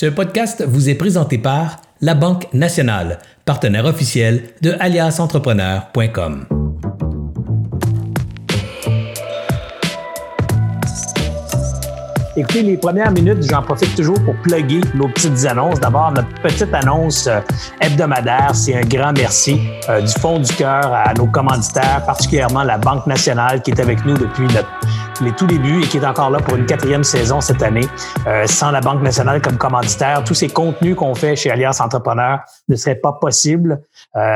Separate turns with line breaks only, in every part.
Ce podcast vous est présenté par La Banque Nationale, partenaire officiel de aliasentrepreneur.com.
Écoutez, les premières minutes, j'en profite toujours pour plugger nos petites annonces. D'abord, notre petite annonce euh, hebdomadaire, c'est un grand merci euh, du fond du cœur à nos commanditaires, particulièrement la Banque nationale qui est avec nous depuis les tout débuts et qui est encore là pour une quatrième saison cette année. Euh, sans la Banque nationale comme commanditaire, tous ces contenus qu'on fait chez Alliance Entrepreneur ne seraient pas possibles.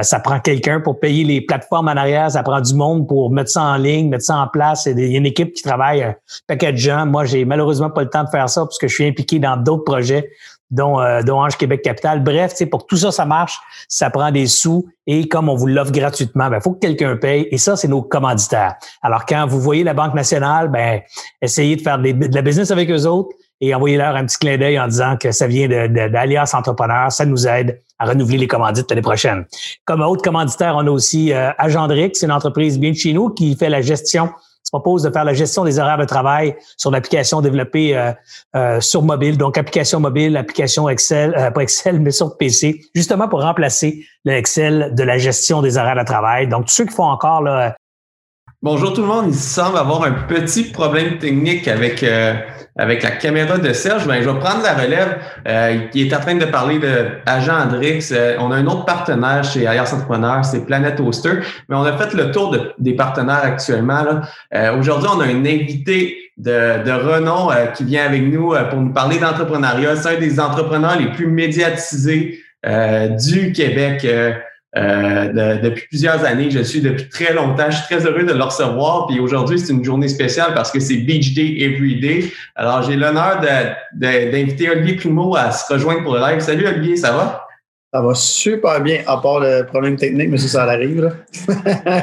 ça prend quelqu'un pour payer les plateformes en arrière, ça prend du monde pour mettre ça en ligne, mettre ça en place. Il y a une équipe qui travaille, un paquet de gens. Moi, j'ai malheureusement pas le temps de faire ça parce que je suis impliqué dans d'autres projets, dont, euh, Ange Québec Capital. Bref, pour que tout ça, ça marche, ça prend des sous et comme on vous l'offre gratuitement, il ben, faut que quelqu'un paye et ça, c'est nos commanditaires. Alors, quand vous voyez la Banque nationale, ben, essayez de faire de la business avec eux autres et envoyez-leur un petit clin d'œil en disant que ça vient d'Alias de, Entrepreneur. Ça nous aide à renouveler les commandites l'année prochaine. Comme autre commanditaire, on a aussi euh, Agendrix, c'est une entreprise bien de chez nous qui fait la gestion se propose de faire la gestion des horaires de travail sur l'application développée euh, euh, sur mobile, donc application mobile, application Excel, euh, pas Excel, mais sur PC, justement pour remplacer le Excel de la gestion des horaires de travail. Donc, tous ceux qui font encore là,
Bonjour tout le monde. Il semble avoir un petit problème technique avec euh, avec la caméra de Serge. Ben, je vais prendre la relève. Euh, il est en train de parler de Agent Andrix. Euh, on a un autre partenaire chez Alias Entrepreneur, c'est Planet Hoster. Mais on a fait le tour des partenaires actuellement. Aujourd'hui, on a un invité de, de renom qui vient avec nous pour nous parler d'entrepreneuriat. C'est un des entrepreneurs les plus médiatisés du Québec. Euh, depuis plusieurs années. Je suis depuis très longtemps. Je suis très heureux de le recevoir. Puis aujourd'hui, c'est une journée spéciale parce que c'est Beach Day Every Day. Alors, j'ai l'honneur d'inviter Olivier Primo à se rejoindre pour le live. Salut Olivier, ça va?
Ça va super bien, à part le problème technique, mais ça, ça arrive. Là.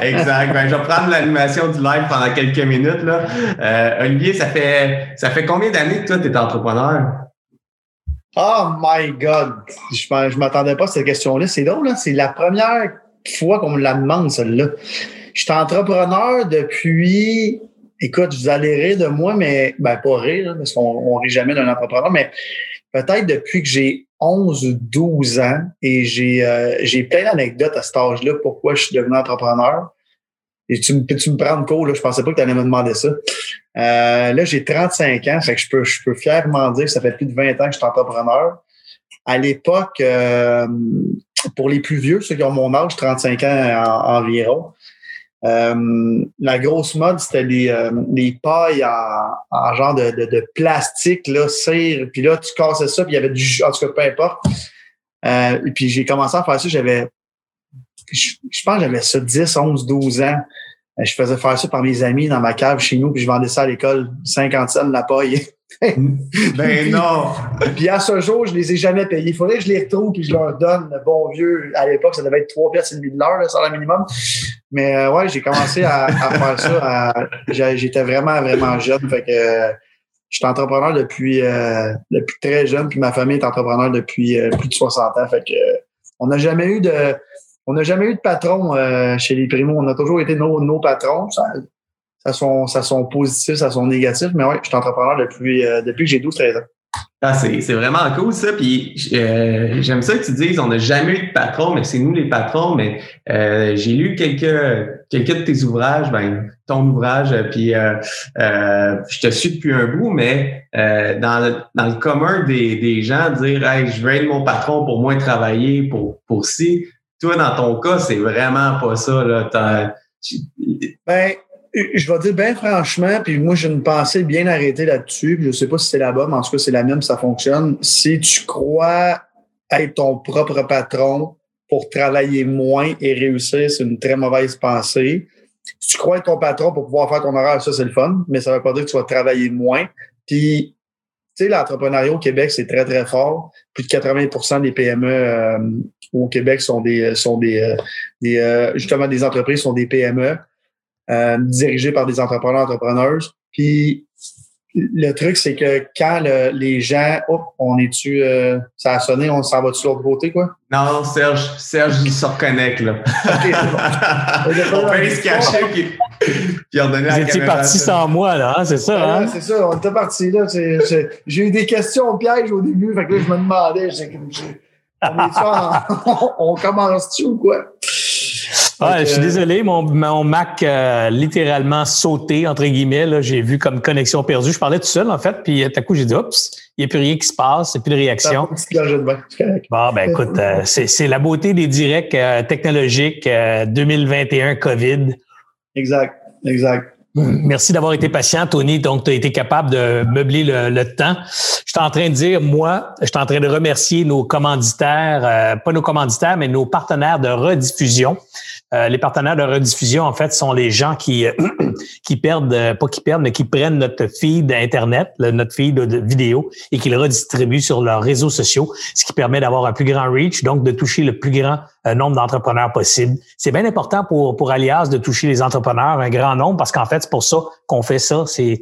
exact. Ben, je vais prendre l'animation du live pendant quelques minutes. Là. Euh, Olivier, ça fait ça fait combien d'années que toi, tu es entrepreneur?
Oh my God! Je ne m'attendais pas à cette question-là. C'est drôle, hein? c'est la première fois qu'on me la demande, celle-là. Je suis entrepreneur depuis. Écoute, vous allez rire de moi, mais ben pas rire, parce qu'on ne rit jamais d'un entrepreneur, mais peut-être depuis que j'ai 11 ou 12 ans et j'ai euh, j'ai plein d'anecdotes à cet âge-là, pourquoi je suis devenu entrepreneur. Et tu, peux-tu me prendre court, là? Je pensais pas que tu allais me demander ça. Euh, là, j'ai 35 ans, fait que je peux, je peux fièrement dire que ça fait plus de 20 ans que je suis entrepreneur. À l'époque, euh, pour les plus vieux, ceux qui ont mon âge, 35 ans environ, euh, la grosse mode, c'était les, les pailles en, genre de, de, plastique, là, cire, puis là, tu cassais ça, puis il y avait du en tout cas, peu importe. et puis j'ai commencé à faire ça, j'avais je, pense que j'avais ça 10, 11, 12 ans. Euh, je faisais faire ça par mes amis dans ma cave chez nous, puis je vendais ça à l'école 50 cents la paille.
ben non!
puis à ce jour, je les ai jamais payés. Il faudrait que je les retrouve puis je leur donne le bon vieux. À l'époque, ça devait être 3 pièces et demi de l'heure, le minimum. Mais euh, ouais, j'ai commencé à, faire ça. J'étais vraiment, vraiment jeune. Fait que euh, je suis entrepreneur depuis, depuis très jeune, puis ma famille est entrepreneur depuis plus de 60 ans. Fait que on n'a jamais eu de on n'a jamais eu de patron euh, chez les primos. On a toujours été nos, nos patrons. Ça, ça, sont, ça sont positifs, ça sont négatifs. Mais oui, je suis entrepreneur depuis, euh, depuis que j'ai 12-13 ans.
Ah, c'est vraiment cool ça. Puis euh, j'aime ça que tu dises on n'a jamais eu de patron, mais c'est nous les patrons. Mais j'ai lu quelques quelques de tes ouvrages, ben ton ouvrage, puis je te suis depuis un bout, mais dans, le, dans le commun des, des gens, dire hey, je veux être mon patron pour moins travailler, pour, pour si toi, dans ton cas, c'est vraiment pas ça. Là.
Ben, je vais dire bien franchement, puis moi, j'ai une pensée bien arrêtée là-dessus. Je ne sais pas si c'est bonne, mais en tout cas, c'est la même, ça fonctionne. Si tu crois être ton propre patron pour travailler moins et réussir, c'est une très mauvaise pensée. Si tu crois être ton patron pour pouvoir faire ton horaire, ça, c'est le fun, mais ça ne veut pas dire que tu vas travailler moins. Puis, tu sais, l'entrepreneuriat au Québec, c'est très, très fort. Plus de 80% des PME euh, au Québec sont des euh, sont des, euh, justement des entreprises sont des PME dirigées par des entrepreneurs. Puis le truc, c'est que quand les gens, hop, on est-tu, euh, ça a sonné, on s'en va-tu de l'autre côté, quoi?
Non, Serge, Serge, il se reconnecte, là. OK, c'est bon. on peut se cacher, puis, puis redonner
Vous étiez parti sans moi, là, hein, c'est ça, hein?
c'est ça, on était parti, là. J'ai eu des questions au piège au début, fait que là, je me demandais, on, on commence-tu ou quoi?
Je suis désolé, mon, mon Mac a littéralement sauté, entre guillemets. J'ai vu comme connexion perdue. Je parlais tout seul, en fait, puis tout à coup, j'ai dit, oups, il n'y a plus rien qui se passe, il n'y a plus de réaction. Bon, ben écoute, euh, c'est la beauté des directs euh, technologiques 2021 euh, COVID.
Exact, exact.
Merci d'avoir été patient, Tony. Donc, tu as été capable de meubler le, temps. Je suis en train de dire, moi, je suis en train de remercier nos commanditaires, pas nos commanditaires, mais nos partenaires de rediffusion. Euh, les partenaires de rediffusion, en fait, sont les gens qui euh, qui perdent, euh, pas qui perdent, mais qui prennent notre feed Internet, notre feed de vidéo, et qui le redistribuent sur leurs réseaux sociaux, ce qui permet d'avoir un plus grand reach, donc de toucher le plus grand nombre d'entrepreneurs possible. C'est bien important pour, pour Alias de toucher les entrepreneurs, un grand nombre, parce qu'en fait, c'est pour ça qu'on fait ça. C'est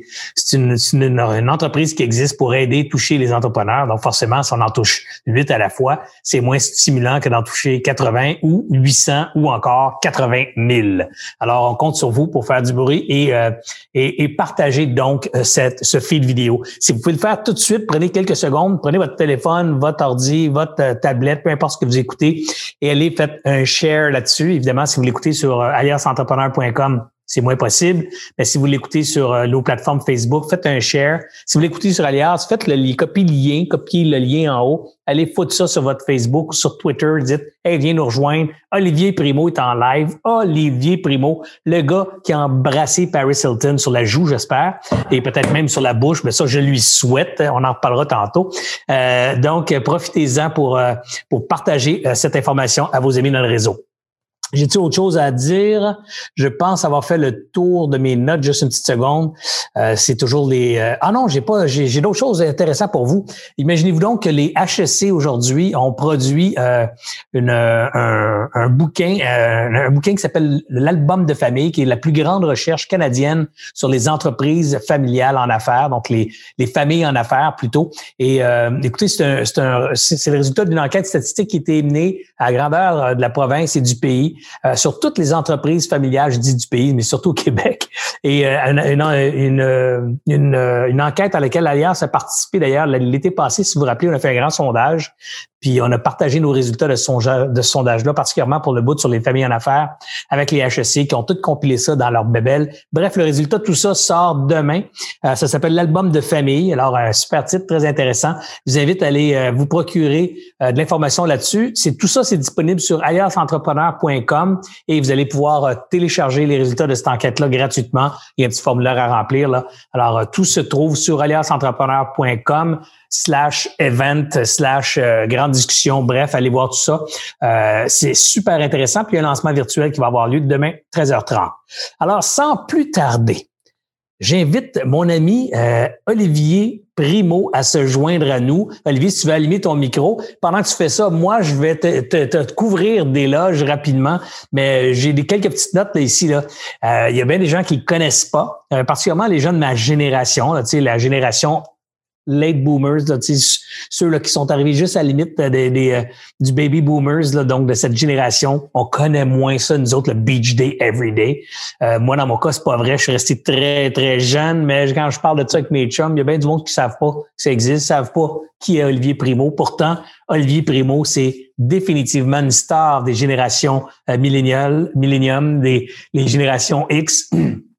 une, une, une, entreprise qui existe pour aider, toucher les entrepreneurs. Donc, forcément, si on en touche 8 à la fois, c'est moins stimulant que d'en toucher 80 ou 800 ou encore 80 000. Alors, on compte sur vous pour faire du bruit et, euh, et, et, partager donc euh, cette, ce feed vidéo. Si vous pouvez le faire tout de suite, prenez quelques secondes, prenez votre téléphone, votre ordi, votre euh, tablette, peu importe ce que vous écoutez, et allez faites un share là-dessus. Évidemment, si vous l'écoutez sur aliasentrepreneur.com, c'est moins possible. Mais si vous l'écoutez sur euh, nos plateformes Facebook, faites un share. Si vous l'écoutez sur Alias, faites le copiez le lien, copiez le lien en haut. Allez foutre ça sur votre Facebook, sur Twitter. Dites, hey, viens nous rejoindre. Olivier Primo est en live. Olivier Primo, le gars qui a embrassé Paris Hilton sur la joue, j'espère, et peut-être même sur la bouche. Mais ça, je lui souhaite. On en reparlera tantôt. Euh, donc, profitez-en pour, euh, pour partager cette information à vos amis dans le réseau. J'ai-tu autre chose à dire? Je pense avoir fait le tour de mes notes, juste une petite seconde. Euh, c'est toujours les. Euh, ah non, j'ai pas. J'ai d'autres choses intéressantes pour vous. Imaginez-vous donc que les HEC aujourd'hui ont produit euh, une, un, un, bouquin, un bouquin qui s'appelle l'album de famille, qui est la plus grande recherche canadienne sur les entreprises familiales en affaires, donc les, les familles en affaires plutôt. Et écoutez, c'est un, c'est le résultat d'une enquête statistique qui a été menée à grandeur de la province et du pays euh, sur toutes les entreprises familiales, je dis du pays, mais surtout au Québec. Et euh, une, une, une, une, enquête à laquelle l'Alliance a participé d'ailleurs l'été passé, si vous vous rappelez, on a fait un grand sondage puis on a partagé nos résultats de, ce sondage-là, particulièrement pour le bout sur les familles en affaires, avec les HEC qui ont toutes compilé ça dans leur bébelle. Bref, le résultat de tout ça sort demain. Euh, ça s'appelle l'album de famille. Alors, un super titre, très intéressant. Je vous invite à aller euh, vous procurer euh, de l'information là-dessus. C'est tout ça, c'est disponible sur et vous allez pouvoir télécharger les résultats de cette enquête-là gratuitement. Il y a un petit formulaire à remplir. Là. Alors, tout se trouve sur aliasentrepreneur.com slash event, slash euh, grande discussion. Bref, allez voir tout ça. Euh, c'est super intéressant. Puis il y a un lancement virtuel qui va avoir lieu demain, 13h30. Alors, sans plus tarder, j'invite mon ami euh, Olivier Primo à se joindre à nous. Olivier, si tu veux allumer ton micro, pendant que tu fais ça, moi, je vais te, te, couvrir des loges rapidement, mais j'ai quelques petites notes ici. Là. il y a bien des gens qui ne connaissent pas, particulièrement les gens de ma génération, là, la génération late boomers, là, ceux là, qui sont arrivés juste à la limite des, des euh, du baby boomers, là, donc de cette génération. On connaît moins ça, nous autres, le beach day every day. Euh, moi, dans mon cas, c'est pas vrai. Je suis resté très, très jeune, mais quand je parle de ça avec mes chums, il y a bien du monde qui savent pas que ça existe, savent pas qui est Olivier Primo. Pourtant, Olivier Primo, c'est définitivement une star des générations euh, millénium, des les générations X.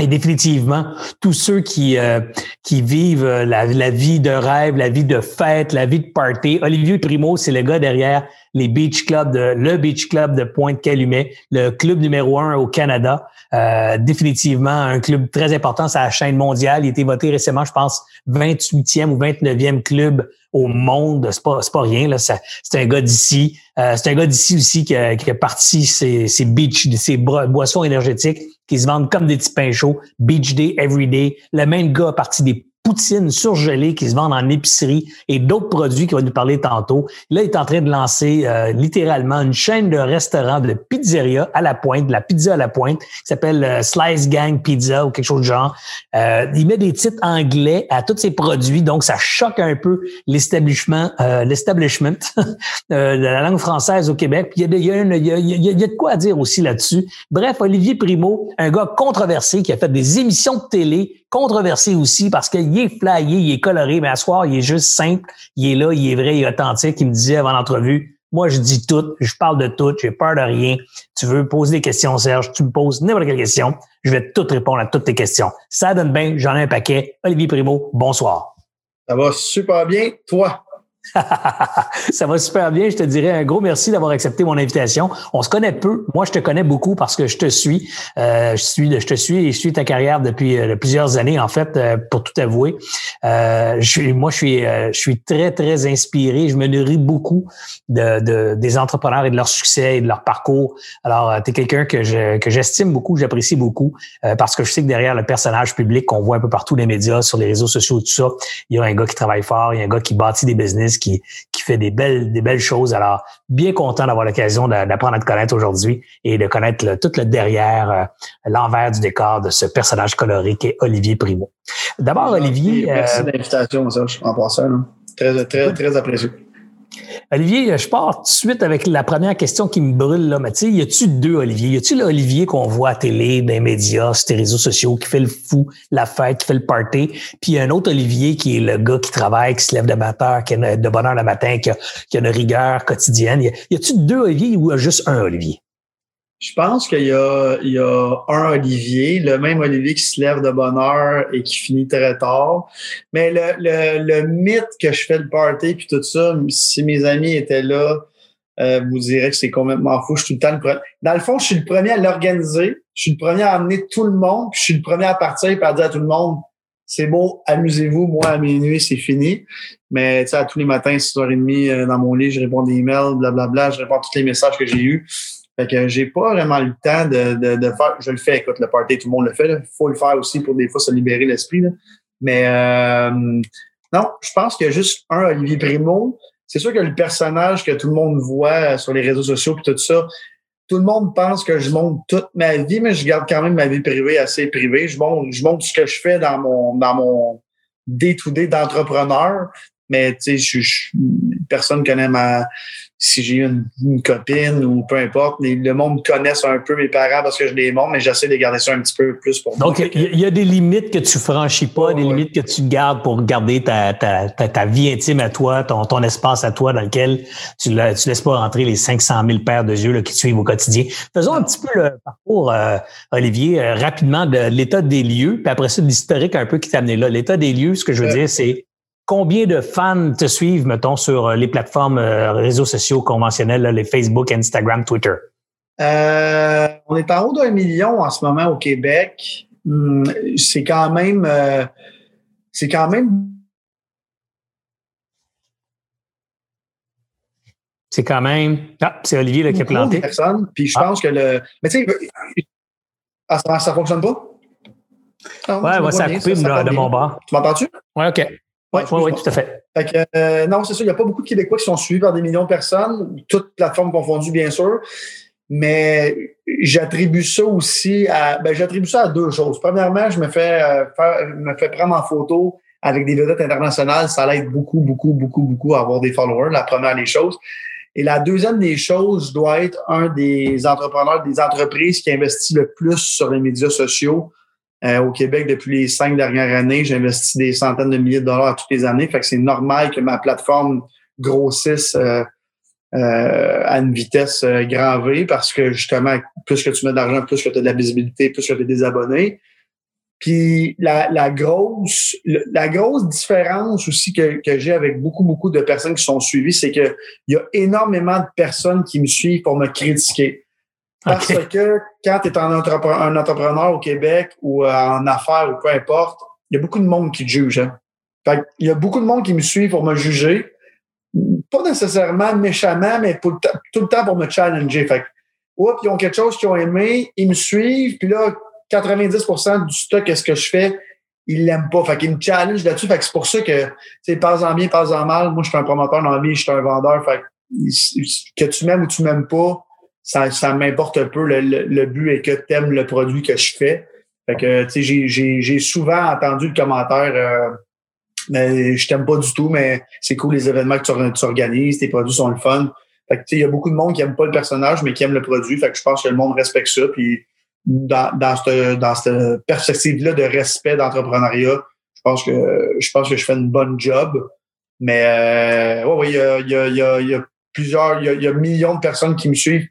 Et définitivement, tous ceux qui euh, qui vivent euh, la, vie de rêve, la vie de fête, la vie de party. Olivier Primo, c'est le gars derrière les beach clubs le beach club de Pointe-Calumet, le club numéro un au Canada. Euh, définitivement un club très important sur la chaîne mondiale. Il a été voté récemment, je pense, 28e ou 29e club au monde. C'est pas, pas rien. Là. C'est un gars d'ici. c'est un gars d'ici aussi qui a, qui a parti ses, ses beach, ses boissons énergétiques qui se vendent comme des petits pains chauds. Beach Day, Every Day. Le même gars a parti des poutine surgelée qui se vendent en épicerie et d'autres produits qui va nous parler tantôt. Là, il est en train de lancer euh, littéralement une chaîne de restaurants de pizzeria à la pointe, de la pizza à la pointe, qui s'appelle euh, Slice Gang Pizza ou quelque chose de genre. Euh, il met des titres anglais à tous ses produits, donc ça choque un peu l'establishment, l'establishment de la langue française au Québec. Il y a, y a, de quoi dire aussi là-dessus. Bref, Olivier Primo, un gars controversé qui a fait des émissions de télé controversé aussi parce qu'il est flyé, il est coloré, mais à soir, il est juste simple, il est là, il est vrai, il est authentique. Il me disait avant l'entrevue, moi, je dis tout, je parle de tout, j'ai peur de rien. Tu veux poser des questions, Serge, tu me poses n'importe quelle question, je vais tout répondre à toutes tes questions. Ça donne bien, j'en ai un paquet. Olivier Primo, bonsoir.
Ça va super bien. Toi?
ça va super bien. Je te dirais un gros merci d'avoir accepté mon invitation. On se connaît peu. Moi, je te connais beaucoup parce que je te suis. Euh, je suis, je te suis et je suis ta carrière depuis euh, plusieurs années, en fait, euh, pour tout avouer. Euh, moi, je suis, je suis très, très inspiré. Je me nourris beaucoup de, de, des entrepreneurs et de leur succès et de leur parcours. Alors, tu es quelqu'un que que j'estime beaucoup, j'apprécie beaucoup parce que je sais que derrière le personnage public qu'on voit un peu partout les médias, sur les réseaux sociaux, tout ça, il y a un gars qui travaille fort, il y a un gars qui bâtit des business, qui, qui fait des belles, des belles choses. Alors, bien content d'avoir l'occasion d'apprendre à te connaître aujourd'hui et de connaître tout le derrière, euh, l'envers du décor de ce personnage coloré qui est Olivier Primo. D'abord, Olivier.
Merci euh, de l'invitation, en passant. Très, très, très apprécié.
Olivier, je pars tout de suite avec la première question qui me brûle là. Mais tu y a-tu deux Olivier? Y a-tu l'Olivier qu'on voit à télé, dans les médias, sur les réseaux sociaux, qui fait le fou, la fête, qui fait le party? Puis un autre Olivier qui est le gars qui travaille, qui se lève de matin, qui a de bonheur le matin, qui a, qui a une rigueur quotidienne. Y a-tu deux Olivier ou juste un Olivier?
Je pense qu'il y a, il y a un Olivier, le même Olivier qui se lève de bonne heure et qui finit très tard. Mais le, le, le mythe que je fais le party puis tout ça, si mes amis étaient là, euh, vous direz que c'est complètement fou. Je suis tout le temps le premier. Dans le fond, je suis le premier à l'organiser. Je suis le premier à amener tout le monde. Puis je suis le premier à partir et à dire à tout le monde, c'est beau, amusez-vous. Moi, à minuit, c'est fini. Mais tu sais, à tous les matins, 6h30 euh, dans mon lit, je réponds des emails, blablabla. Je réponds à tous les messages que j'ai eus. Fait que j'ai pas vraiment le temps de, de, de, faire. Je le fais, écoute, le party, tout le monde le fait. Il faut le faire aussi pour des fois se libérer l'esprit. Mais euh, non, je pense qu'il y a juste un Olivier Primo. C'est sûr que le personnage que tout le monde voit sur les réseaux sociaux et tout ça, tout le monde pense que je montre toute ma vie, mais je garde quand même ma vie privée assez privée. Je montre, je montre ce que je fais dans mon dans mon day-to-day d'entrepreneur. Mais tu sais, je, personne connaît ma si j'ai une, une, copine ou peu importe, le monde connaisse un peu mes parents parce que je les montre, mais j'essaie de garder ça un petit peu plus pour
Donc, moi. Donc, il y, a des limites que tu franchis pas, des limites que tu gardes pour garder ta, ta, ta, vie intime à toi, ton, ton espace à toi dans lequel tu ne tu laisses pas rentrer les 500 000 paires de yeux là, qui te suivent au quotidien. Faisons un petit peu le parcours, euh, Olivier, euh, rapidement de l'état des lieux, puis après ça, de l'historique un peu qui t'a amené là. L'état des lieux, ce que je veux dire, c'est Combien de fans te suivent, mettons, sur euh, les plateformes euh, réseaux sociaux conventionnels, les Facebook, Instagram, Twitter?
Euh, on est en haut d'un million en ce moment au Québec. Hmm, c'est quand même, c'est quand même.
C'est quand même. Ah, c'est Olivier là, qui a planté.
Personnes, puis je ah. pense que le. Mais tu sais, ah, ça, ça fonctionne pas?
Non, ouais, ça a coupé de, mon bas.
Tu m'entends-tu?
Oui, OK. Oui, oui, tout à fait.
euh, non, c'est sûr, il n'y a pas beaucoup de Québécois qui sont suivis par des millions de personnes, toutes plateformes confondues, bien sûr. Mais j'attribue ça aussi à ben, j'attribue ça à deux choses. Premièrement, je me fais euh, faire, me fais prendre en photo avec des vedettes internationales. Ça l'aide beaucoup, beaucoup, beaucoup, beaucoup à avoir des followers. La première des choses. Et la deuxième des choses doit être un des entrepreneurs, des entreprises qui investit le plus sur les médias sociaux euh, au Québec, depuis les cinq dernières années, j'investis des centaines de milliers de dollars toutes les années. Fait que c'est normal que ma plateforme grossisse euh, euh, à une vitesse grand V parce que justement, plus que tu mets de l'argent, plus que tu as de la visibilité, plus que tu as des abonnés. Puis la, la grosse la grosse différence aussi que, que j'ai avec beaucoup, beaucoup de personnes qui sont suivies, c'est qu'il y a énormément de personnes qui me suivent pour me critiquer. Parce que quand tu es un entrepreneur, un entrepreneur au Québec ou euh, en affaires ou peu importe, il y a beaucoup de monde qui te juge. Hein? Fait il y a beaucoup de monde qui me suit pour me juger. Pas nécessairement méchamment, mais tout le temps pour me challenger. Fait oups, ils ont quelque chose qu'ils ont aimé, ils me suivent, puis là, 90% du stock, qu'est-ce que je fais? il l'aime pas. Fait qu'il me challenge là-dessus. Fait que c'est pour ça que, tu sais, pas en bien, pas en mal. Moi, je suis un promoteur dans la vie, je suis un vendeur. Fait que, que tu m'aimes ou tu m'aimes pas, ça, ça m'importe peu. Le, le, but est que tu aimes le produit que je fais. Fait que, tu sais, j'ai souvent entendu le commentaire, euh, mais je t'aime pas du tout, mais c'est cool les événements que tu, organises, tes produits sont le fun. Fait que, tu sais, il y a beaucoup de monde qui aime pas le personnage, mais qui aime le produit. Fait que je pense que le monde respecte ça. Puis, dans, dans cette, dans cette perspective-là de respect d'entrepreneuriat, je pense que je pense que je fais une bonne job. Mais euh, ouais, il y a, y, a, y a, plusieurs, il y a, y a millions de personnes qui me suivent,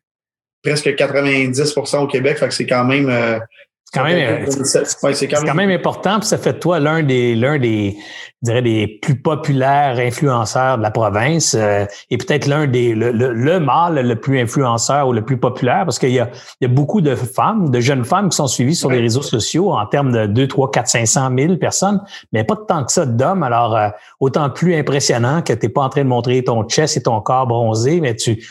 presque 90% au Québec. Fait que c'est quand même euh,
quand même, c'est quand, même important, puis ça fait de toi l'un des, l'un des, je dirais, des plus populaires influenceurs de la province euh, et peut-être l'un des, le, le, mâle le plus influenceur ou le plus populaire parce qu'il y a, il y a beaucoup de femmes, de jeunes femmes qui sont suivies sur les réseaux sociaux en termes de 2, 3, 4, 500 000 personnes, mais pas tant que ça d'hommes. Alors, euh, autant plus impressionnant que tu n'es pas en train de montrer ton chest et ton corps bronzé, mais tu,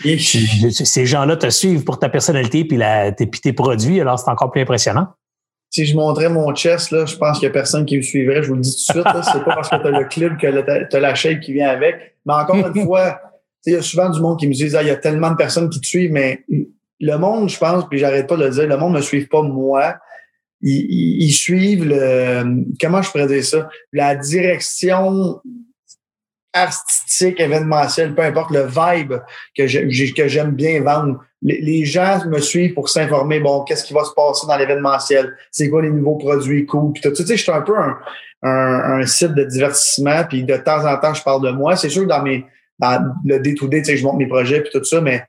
ces gens-là te suivent pour ta personnalité puis, la, puis tes produits, alors c'est encore plus impressionnant
si je montrais mon chest, là, je pense qu'il n'y a personne qui me suivrait. Je vous le dis tout de suite. C'est pas parce que tu as le clip que tu as la shape qui vient avec. Mais encore une fois, il y a souvent du monde qui me dit ah, il y a tellement de personnes qui te suivent, mais le monde, je pense, puis j'arrête pas de le dire, le monde ne suit pas moi. Ils, ils, suivent le comment je pourrais dire ça? La direction artistique, événementielle, peu importe le vibe que j'aime bien vendre les, gens me suivent pour s'informer, bon, qu'est-ce qui va se passer dans l'événementiel, c'est quoi les nouveaux produits cool, puis tout. Tu sais, je suis un peu un, site de divertissement, puis de temps en temps, je parle de moi. C'est sûr que dans mes dans le day-to-day, tu sais, je montre mes projets puis tout ça, mais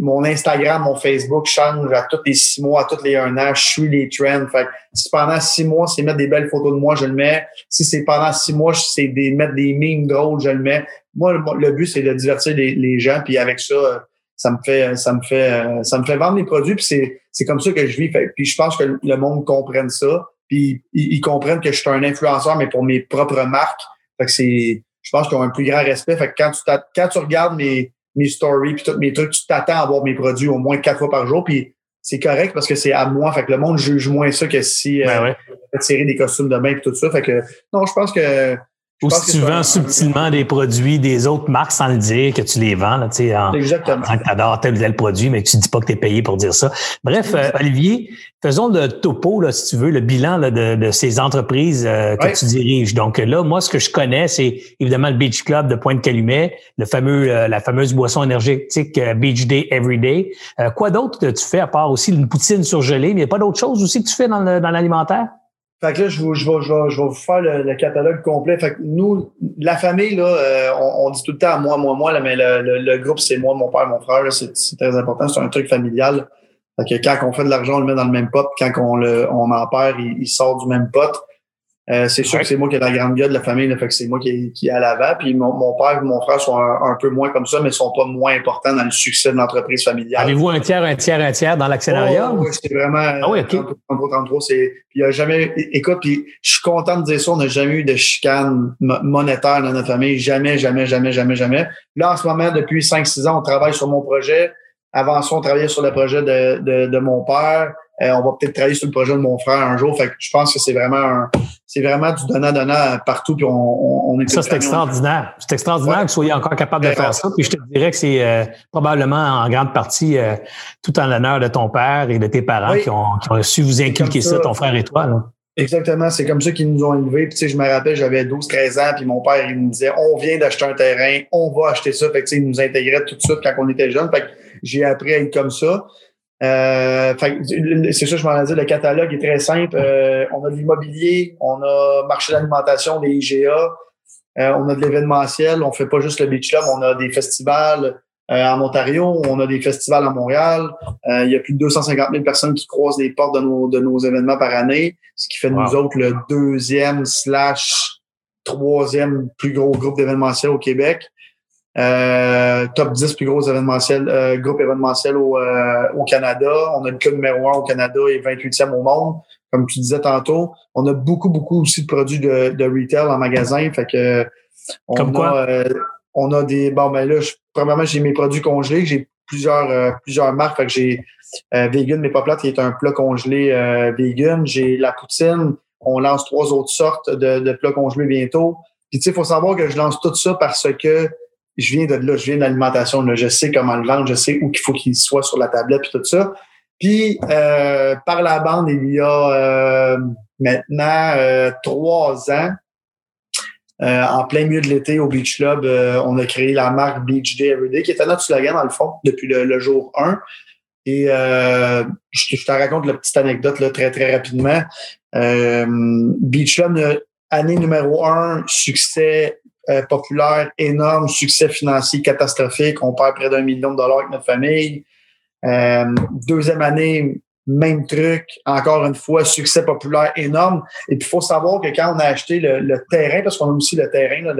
mon Instagram, mon Facebook change à tous les six mois, à tous les un an, je suis les trends. Fait si pendant six mois, c'est mettre des belles photos de moi, je le mets. Si c'est pendant six mois, c'est des, mettre des memes drôles, je le mets. Moi, le, but, c'est de divertir les, les gens, puis avec ça, ça me fait ça me fait ça me fait vendre mes produits puis c'est c'est comme ça que je vis. Puis je pense que le monde comprenne ça puis ils, comprennent que je suis un influenceur mais pour mes propres marques. Fait que c'est je pense qu'ils ont un plus grand respect. Fait que quand tu quand tu regardes mes mes stories puis tous mes trucs tu t'attends à voir mes produits au moins quatre fois par jour puis c'est correct parce que c'est à moi. Fait que le monde juge moins ça que si ben euh, tirer des costumes de bain et tout ça. Fait que non je pense que
ou si tu vends subtilement des produits des autres marques sans le dire que tu les vends, là, tu sais, en, Exactement. en, tu adores tel ou tel produit, mais tu dis pas que tu es payé pour dire ça. Bref, euh, Olivier, faisons le topo, là, si tu veux, le bilan là, de, de, ces entreprises euh, que tu diriges. Donc là, moi, ce que je connais, c'est évidemment le Beach Club de Pointe-Calumet, le fameux, euh, la fameuse boisson énergétique Beach Day Everyday. quoi d'autre que tu fais à part aussi une poutine surgelée, mais il n'y a pas d'autre chose aussi que tu fais dans l'alimentaire?
Fait que là, je, je, vais, je, vais, je vais vous faire le, catalogue complet. Fait que nous, la famille, là, euh, on, on, dit tout le temps moi, moi, moi, là, mais le, le, groupe, c'est moi, mon père, mon frère. C'est très important. C'est un truc familial. Fait que quand on fait de l'argent, on le met dans le même pot. Quand on, le, on en perd, il, il sort du même pot. Euh, c'est sûr que c'est moi qui ai la grande gueule de la famille, là, fait que c'est moi qui, qui est à l'avant. Puis mon, mon, père et mon frère sont un, peu moins comme ça, mais sont pas moins importants dans le succès de l'entreprise familiale.
Avez-vous un tiers, un tiers, un tiers dans l'actionnariat?
Oh, oui, c'est vraiment ah, oui, okay. 33, 33, c'est. il y a jamais. Écoute, puis je suis content de dire ça, on n'a jamais eu de chicane monétaire dans notre famille. Jamais, jamais, jamais, jamais, jamais. Là, en ce moment, depuis 5-6 ans, on travaille sur mon projet. Avant ça, on travaillait sur le projet de, de, de mon père. Euh, on va peut-être travailler sur le projet de mon frère un jour. Fait que je pense que c'est vraiment c'est vraiment du donnant-donnant partout. Puis on, on,
ça, c'est extraordinaire. C'est extraordinaire que vous soyez encore capable de faire ça. Puis je te dirais que c'est euh, probablement en grande partie euh, tout en l'honneur de ton père et de tes parents qui, ont, qui, ont, su vous inculquer ça, ton frère et toi. Là.
Exactement, c'est comme ça qu'ils nous ont élevés. Puis, tu sais, je me rappelle, j'avais 12-13 ans, puis mon père, il me disait, on vient d'acheter un terrain, on va acheter ça. Fait que, tu sais, il nous intégrait tout de suite quand on était jeunes. Fait que j'ai appris à être comme ça. Euh, c'est ça, je m'en ai dit, le catalogue est très simple. Euh, on a de l'immobilier, on a marché d'alimentation, des IGA, euh, on a de l'événementiel, on fait pas juste le Beach Club, on a des festivals euh, en Ontario, on a des festivals à Montréal. il y a plus de 250 000 personnes qui croisent les portes de nos, de nos événements par année, ce qui fait de nous autres le deuxième slash troisième plus gros groupe d'événementiel au Québec. Euh, top 10 plus gros événementiels, euh, groupes événementiels au, euh, au Canada. On a le club numéro 1 au Canada et 28e au monde, comme tu disais tantôt. On a beaucoup, beaucoup aussi de produits de, de retail en magasin. Fait que on
comme quoi?
a on a des. Bon ben là, je, premièrement, j'ai mes produits congelés. J'ai plusieurs plusieurs marques. Fait que j'ai vegan mais pas plate qui est un plat congelé vegan. J'ai la poutine. On lance trois autres sortes de, de plats congelés bientôt. Puis, tu sais, il faut savoir que je lance tout ça parce que je viens de là, je viens de l'alimentation. Je sais comment le vendre, je sais où il faut qu'il soit sur la tablette, puis tout ça. Puis, euh, par la bande, il y a euh, maintenant euh, trois ans, en plein milieu de l'été au Beach Club, on a créé la marque Beach Day Everyday, qui était notre slogan, dans le fond, depuis le, jour 1. Et je, te raconte la petite anecdote là, très, très rapidement. Beach Club, année numéro un, succès populaire énorme, succès financier catastrophique. On perd près d'un million de dollars avec notre famille. Euh, deuxième année, même truc, encore une fois, succès populaire énorme. Et puis, il faut savoir que quand on a acheté le, terrain, parce qu'on a aussi le terrain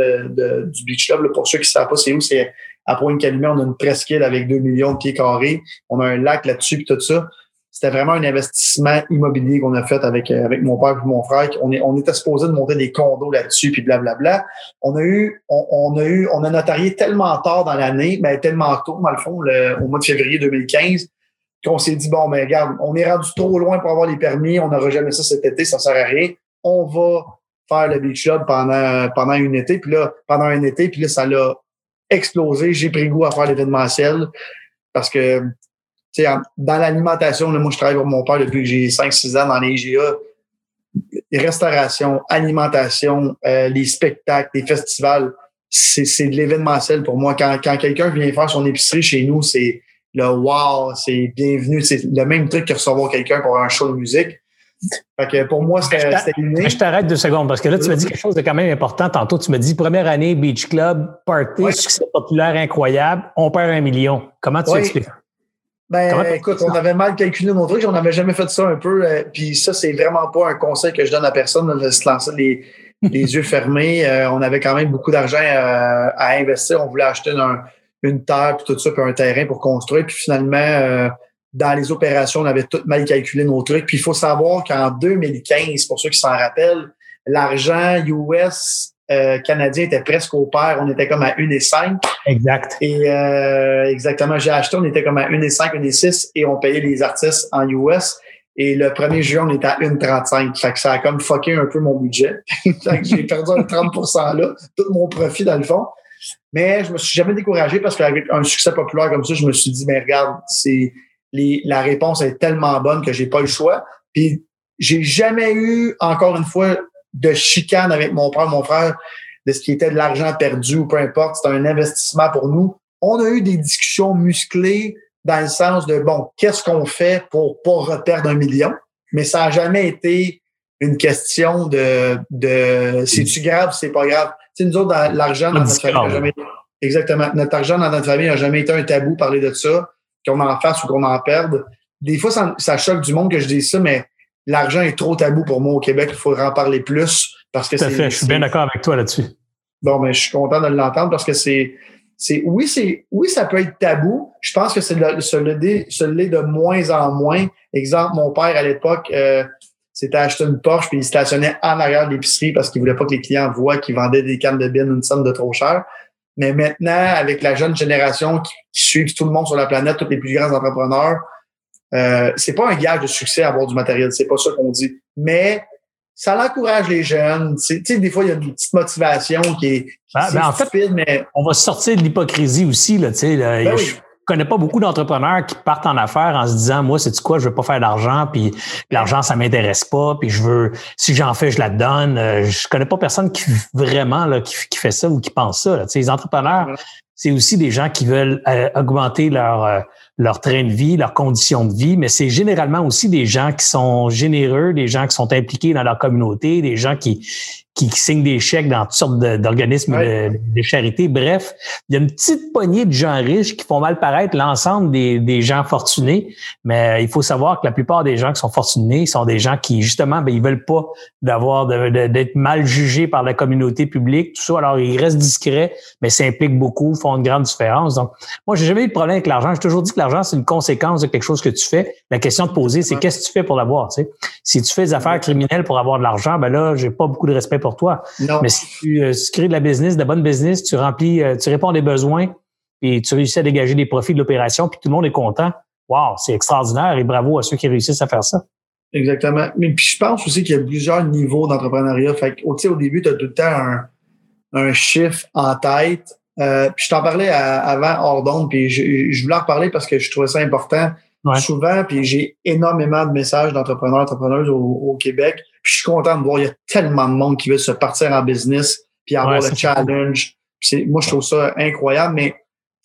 du Beach Club, pour ceux qui ne savent pas c'est où, c'est à Pointe-Calumet, on a une presqu'île avec 2 millions de pieds carrés. On a un lac là-dessus, puis tout ça. C'était vraiment un investissement immobilier qu'on a fait avec, avec mon père et mon frère. On, est, on était supposé de monter des condos là-dessus, puis blablabla. On a eu, on, a eu, on a notarié tellement tard dans l'année, mais ben, tellement tôt, dans le fond, au mois de février 2015, qu'on s'est dit, bon, mais ben, regarde, on est rendu trop loin pour avoir les permis, on n'aura jamais ça cet été, ça sert à rien. On va faire le beach club pendant, pendant une été, puis là, pendant un été, puis là, ça l'a explosé. J'ai pris goût à faire l'événementiel parce que dans l'alimentation, moi, je travaille pour mon père depuis que j'ai 5-6 ans dans les IGA. Restauration, alimentation, euh, les spectacles, les festivals, c'est de l'événementiel pour moi. Quand, quand quelqu'un vient faire son épicerie chez nous, c'est le wow, c'est bienvenu. C'est le même truc que recevoir quelqu'un pour un show de musique. Fait que pour moi, c'était
Je t'arrête deux secondes parce que là, tu m'as dit quelque chose de quand même important. Tantôt, tu m'as dit première année, Beach Club, party, succès populaire incroyable, on perd un million. Comment tu expliques?
Ben, écoute, on avait mal calculé nos trucs, on n'avait jamais fait ça un peu. Euh, puis ça, c'est vraiment pas un conseil que je donne à personne de se lancer les, les yeux fermés. Euh, on avait quand même beaucoup d'argent euh, à investir. On voulait acheter une terre, puis tout ça, puis un terrain pour construire. Puis finalement, dans les opérations, on avait tout mal calculé nos trucs. Puis il faut savoir qu'en 2015, pour ceux qui s'en rappellent, l'argent US euh, canadien était presque au pair. On était comme à 1 et 5.
Exact.
Et euh, exactement, j'ai acheté, on était comme à 1 et 5, 1 et 6 et on payait les artistes en US. Et le 1er juillet, on était à 1,35. Fait que ça a comme fucké un peu mon budget. fait que j'ai perdu un 30 là, tout mon profit dans le fond. Mais je me suis jamais découragé parce qu'avec un succès populaire comme ça, je me suis dit, mais regarde, c'est les, la réponse est tellement bonne que j'ai pas le choix. Puis j'ai jamais eu, encore une fois, de chicane avec mon père, mon frère, de ce qui était de l'argent perdu ou peu importe. C'était un investissement pour nous. On a eu des discussions musclées dans le sens de, bon, qu'est-ce qu'on fait pour pas reperdre un million? Mais ça n'a jamais été une question de, de c'est-tu grave, c'est pas grave? Tu sais, nous autres, l'argent dans notre famille n'a jamais exactement, notre argent dans notre famille n'a jamais été un tabou, parler de ça, qu'on en fasse ou qu'on en perde. Des fois, ça, ça choque du monde que je dise ça, mais l'argent est trop tabou pour moi au Québec. Il faudrait en parler plus parce que
c'est. fait. Je suis bien d'accord avec toi là-dessus.
Bon, mais je suis content de l'entendre parce que c'est. C'est, oui, c'est, oui, ça peut être tabou. Je pense que c'est le, ce l'est de moins en moins. Exemple, mon père, à l'époque, euh, s'était acheté une Porsche puis il stationnait en arrière de l'épicerie parce qu'il voulait pas que les clients voient qu'il vendait des cannes de biens une somme de trop cher. Mais maintenant, avec la jeune génération qui, qui suit tout le monde sur la planète, tous les plus grands entrepreneurs, euh, c'est pas un gage de succès avoir du matériel, c'est pas ça qu'on dit. Mais ça encourage les jeunes. Tu sais, des fois, il y a une petite motivation qui est,
ben, ben, en fait, mais... On va sortir de l'hypocrisie aussi. Là, tu sais, ben Je connais pas beaucoup d'entrepreneurs qui partent en affaires en se disant, moi, c'est quoi, je veux pas faire d'argent, puis l'argent, ça m'intéresse pas, puis je veux, si j'en fais, je la donne. Euh, je connais pas personne qui vraiment là, qui, fait ça ou qui pense ça. Là. Tu sais, les entrepreneurs, c'est aussi des gens qui veulent euh, augmenter leur leur train de vie, leurs conditions de vie, mais c'est généralement aussi des gens qui sont généreux, des gens qui sont impliqués dans leur communauté, des gens qui, qui, signent des chèques dans toutes sortes d'organismes de, charité. Bref, il y a une petite poignée de gens riches qui font mal paraître l'ensemble des, des, gens fortunés, mais il faut savoir que la plupart des gens qui sont fortunés sont des gens qui, justement, ben, ils veulent pas d'avoir d'être mal jugés par la communauté publique, tout ça. Alors, ils restent discrets, mais s'impliquent beaucoup, font une grande différence. Donc, moi, j'ai jamais eu de problème avec l'argent. J'ai toujours dit que l'argent, c'est une conséquence de quelque chose que tu fais. La question de poser, c'est qu'est-ce que tu fais pour l'avoir, tu sais? Si tu fais des affaires criminelles pour avoir de l'argent, ben là, j'ai pas beaucoup de respect pour toi. Mais si tu, euh, crées de la business, de la bonne business, tu remplis, euh, tu réponds à des besoins et tu réussis à dégager des profits de l'opération, puis tout le monde est content. Wow, c'est extraordinaire et bravo à ceux qui réussissent à faire ça.
Exactement. Mais puis je pense aussi qu'il y a plusieurs niveaux d'entrepreneuriat. Fait au, au début, tu as tout le temps un, un chiffre en tête. Euh, puis je t'en parlais avant hors puis je, je, voulais en reparler parce que je trouvais ça important. Souvent, puis j'ai énormément de messages d'entrepreneurs, entrepreneurs au, au, Québec. Puis je suis content de voir, il y a tellement de monde qui veut se partir en business, puis avoir le challenge. Moi, je trouve ça incroyable, mais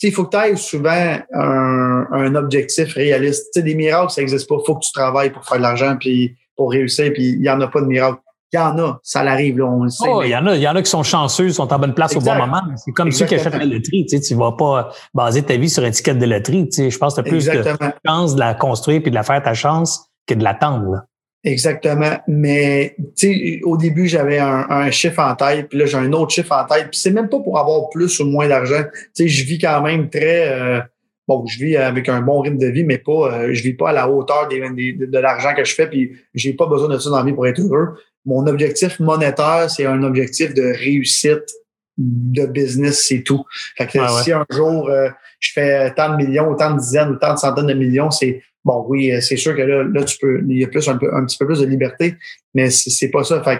il faut que tu aies souvent un, un, objectif réaliste. sais, des miracles, ça n'existe pas. Il faut que tu travailles pour faire de l'argent puis pour réussir, puis il n'y en a pas de miracle. Il y en a, ça l'arrive, là, on le
sait. Oh, il y en a, il y en a qui sont chanceux, sont en bonne place au bon moment. C'est comme ceux qui achètent la loterie, tu sais, tu vas pas baser ta vie sur une étiquette de loterie, tu sais. Je pense que tu as plus de chance de la construire puis de la faire ta chance que de l'attendre,
Exactement. Mais tu sais, au début, j'avais un, chiffre en tête, puis là, j'ai un autre chiffre en tête. Puis c'est même pas pour avoir plus ou moins d'argent. Tu sais, je vis quand même très euh, bon, je vis avec un bon rythme de vie, mais pas euh, je vis pas à la hauteur des, de, l'argent que je fais, puis j'ai pas besoin de ça dans la vie pour être heureux. Mon objectif monétaire, c'est un objectif de réussite de business, c'est tout. Fait que si un jour euh, je fais tant de millions, tant de dizaines, ou tant de centaines de millions, c'est Bon, oui, euh, c'est sûr que là, là, tu peux, il y a plus un, peu, un petit peu plus de liberté, mais c'est pas ça. Fait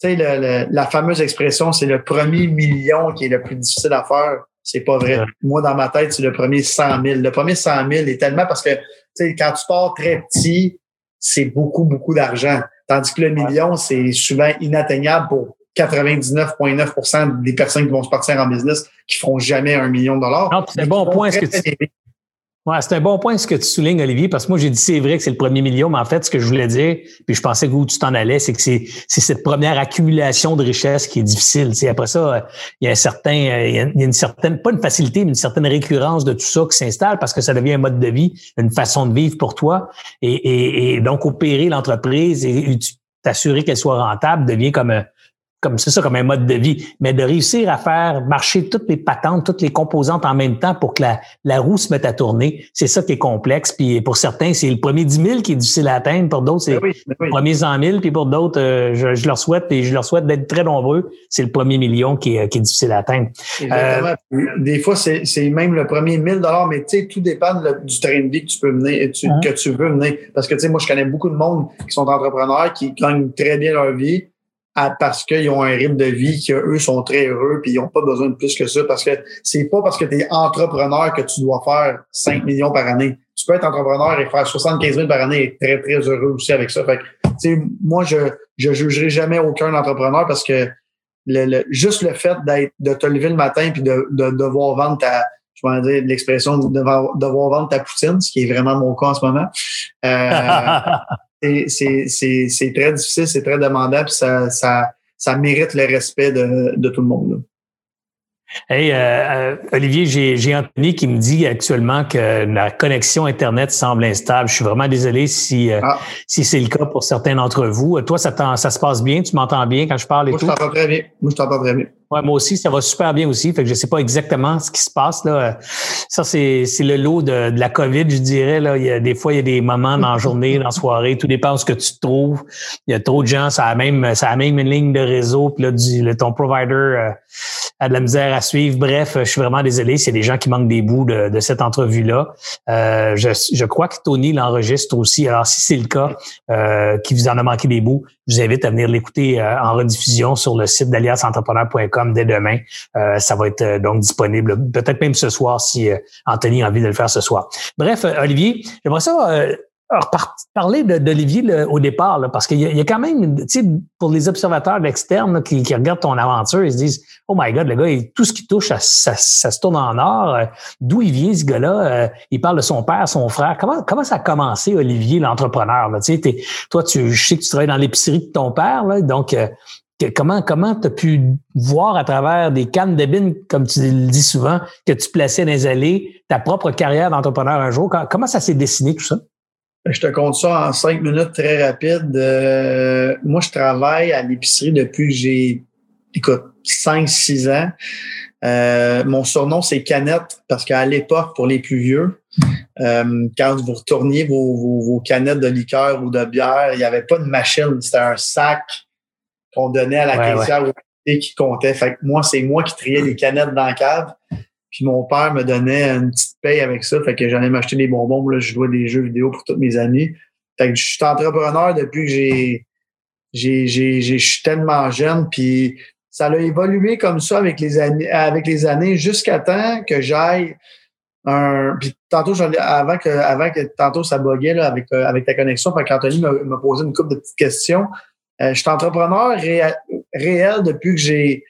tu sais, la fameuse expression, c'est le premier million qui est le plus difficile à faire. C'est pas vrai. Moi, dans ma tête, c'est le premier 100 000. Le premier 100 000 est tellement parce que, tu sais, quand tu pars très petit, c'est beaucoup, beaucoup d'argent. Tandis que le million, c'est souvent inatteignable pour 99,9% des personnes qui vont se partir en business qui feront jamais un million de dollars.
c'est un bon point. Ce que tu, Ouais, c'est un bon point ce que tu soulignes, Olivier, parce que moi, j'ai dit c'est vrai que c'est le premier million, mais en fait, ce que je voulais dire, puis je pensais que où tu t'en allais, c'est que c'est, cette première accumulation de richesse qui est difficile. Tu après ça, il y a un certain, il y a une certaine, pas une facilité, mais une certaine récurrence de tout ça qui s'installe parce que ça devient un mode de vie, une façon de vivre pour toi. Et, et, et donc, opérer l'entreprise et t'assurer qu'elle soit rentable devient comme comme c'est ça, comme un mode de vie, mais de réussir à faire marcher toutes les patentes, toutes les composantes en même temps pour que la, la roue se mette à tourner, c'est ça qui est complexe. Puis pour certains, c'est le premier 10 000 qui est difficile à atteindre. Pour d'autres, c'est ben ben le premier 100 000. Puis pour d'autres, euh, je, leur souhaite et je leur souhaite d'être très nombreux. C'est le premier million qui est, qui est difficile à atteindre.
Exactement. Euh, Des fois, c'est même le premier 1000 dollars, mais tu sais, tout dépend du train de vie que tu peux mener, tu, hein? que tu veux mener. Parce que tu sais, moi, je connais beaucoup de monde qui sont entrepreneurs, qui gagnent très bien leur vie parce qu'ils ont un rythme de vie qui eux sont très heureux puis ils n'ont pas besoin de plus que ça parce que c'est pas parce que tu es entrepreneur que tu dois faire 5 millions par année. Tu peux être entrepreneur et faire 75 000 par année et être très, très heureux aussi avec ça. Fait que, moi, je je jugerai jamais aucun entrepreneur parce que le, juste le fait d'être de te lever le matin puis de, de, devoir vendre ta je vais dire l'expression de devoir vendre ta poutine, ce qui est vraiment mon cas en ce moment. Euh, c'est très difficile, c'est très demandant, puis ça, ça, ça mérite le respect de, de tout le monde.
Hey, euh, euh, Olivier, j'ai Anthony qui me dit actuellement que la connexion Internet semble instable. Je suis vraiment désolé si, euh, ah. si c'est le cas pour certains d'entre vous. Toi, ça, ça se passe bien? Tu m'entends bien quand je parle et
Moi, Je t'entends très bien. Moi, je t'entends très bien.
Ouais, moi aussi, ça va super bien aussi. Fait que je sais pas exactement ce qui se passe là. Ça, c'est, c'est le lot de, de, la COVID, je dirais. Là. Il y a, des fois, il y a des moments dans la journée, dans la soirée, tout dépend de ce que tu trouves. Il y a trop de gens, ça a même, ça a même une ligne de réseau, puis là, du, le, ton provider euh, a de la misère à suivre. Bref, je suis vraiment désolé. C'est des gens qui manquent des bouts de, de cette entrevue-là. Euh, je, je crois que Tony l'enregistre aussi. Alors, si c'est le cas, euh, qui vous en a manqué des bouts, je vous invite à venir l'écouter euh, en rediffusion sur le site d'aliasentrepreneur.com dès demain. Euh, ça va être euh, donc disponible, peut-être même ce soir si Anthony a envie de le faire ce soir. Bref, Olivier, j'aimerais ça parler d'Olivier au départ, parce qu'il y, a quand même, tu sais, pour les observateurs externes qui, qui, regardent ton aventure, ils se disent, oh my God, le gars, tout ce qui touche, ça, ça, se tourne en or. Euh, d'où il vient, ce gars-là? Euh, il parle de son père, son frère. Comment, ça a commencé, Olivier, l'entrepreneur? Tu sais, toi, tu, je sais que tu travailles dans l'épicerie de ton père, là, donc euh, comment comment tu as pu voir à travers des cannes de bine, comme tu le dis souvent, que tu plaçais dans les allées, ta propre carrière d'entrepreneur un jour? Comment ça s'est dessiné tout ça?
Je te compte ça en cinq minutes très rapide. Euh, moi, je travaille à l'épicerie depuis que j'ai, écoute, 5-6 ans. Euh, mon surnom, c'est Canette, parce qu'à l'époque, pour les plus vieux, euh, quand vous retourniez vos, vos, canettes de liqueur ou de bière, il n'y avait pas de machine. C'était un sac qu'on donnait à la caissière qui comptait. Fait que moi, c'est moi qui triais les canettes dans la cave. Puis mon père me donnait une petite paye avec ça. Fait que j'allais m'acheter des bonbons. Là, je jouais des jeux vidéo pour tous mes amis. Fait que je suis entrepreneur depuis que j'ai, j'ai, j'ai, je suis tellement jeune, puis ça a évolué comme ça avec les années, avec les années jusqu'à temps que j'aille un. Puis tantôt, avant que, avant que tantôt ça buguait là, avec, euh, avec ta connexion, fait qu'Anthony m'a posé une couple de petites questions. Euh, je suis entrepreneur réel, depuis que j'ai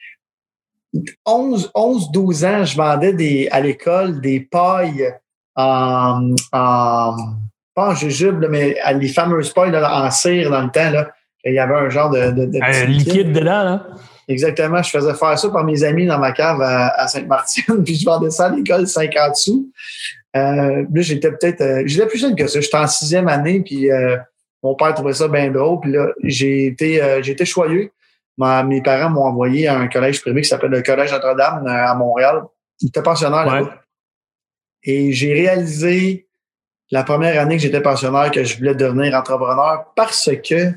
11, 11, 12 ans, je vendais des, à l'école des pailles en, en pas en jujube, mais les fameuses pailles en cire dans le temps. Là, il y avait un genre de, de,
un liquide dedans, là.
Exactement. Je faisais faire ça par mes amis dans ma cave à, Sainte-Martine, puis je vendais ça à l'école 50 sous. Euh, là, j'étais peut-être. Euh, j'étais plus jeune que ça. J'étais en sixième année, puis euh, mon père trouvait ça bien drôle. Puis là, j'ai été, euh, j'ai été mes parents m'ont envoyé à un collège privé qui s'appelle le Collège Notre-Dame à Montréal. J'étais pensionnaire là-bas. Et j'ai réalisé la première année que j'étais pensionnaire que je voulais devenir entrepreneur parce que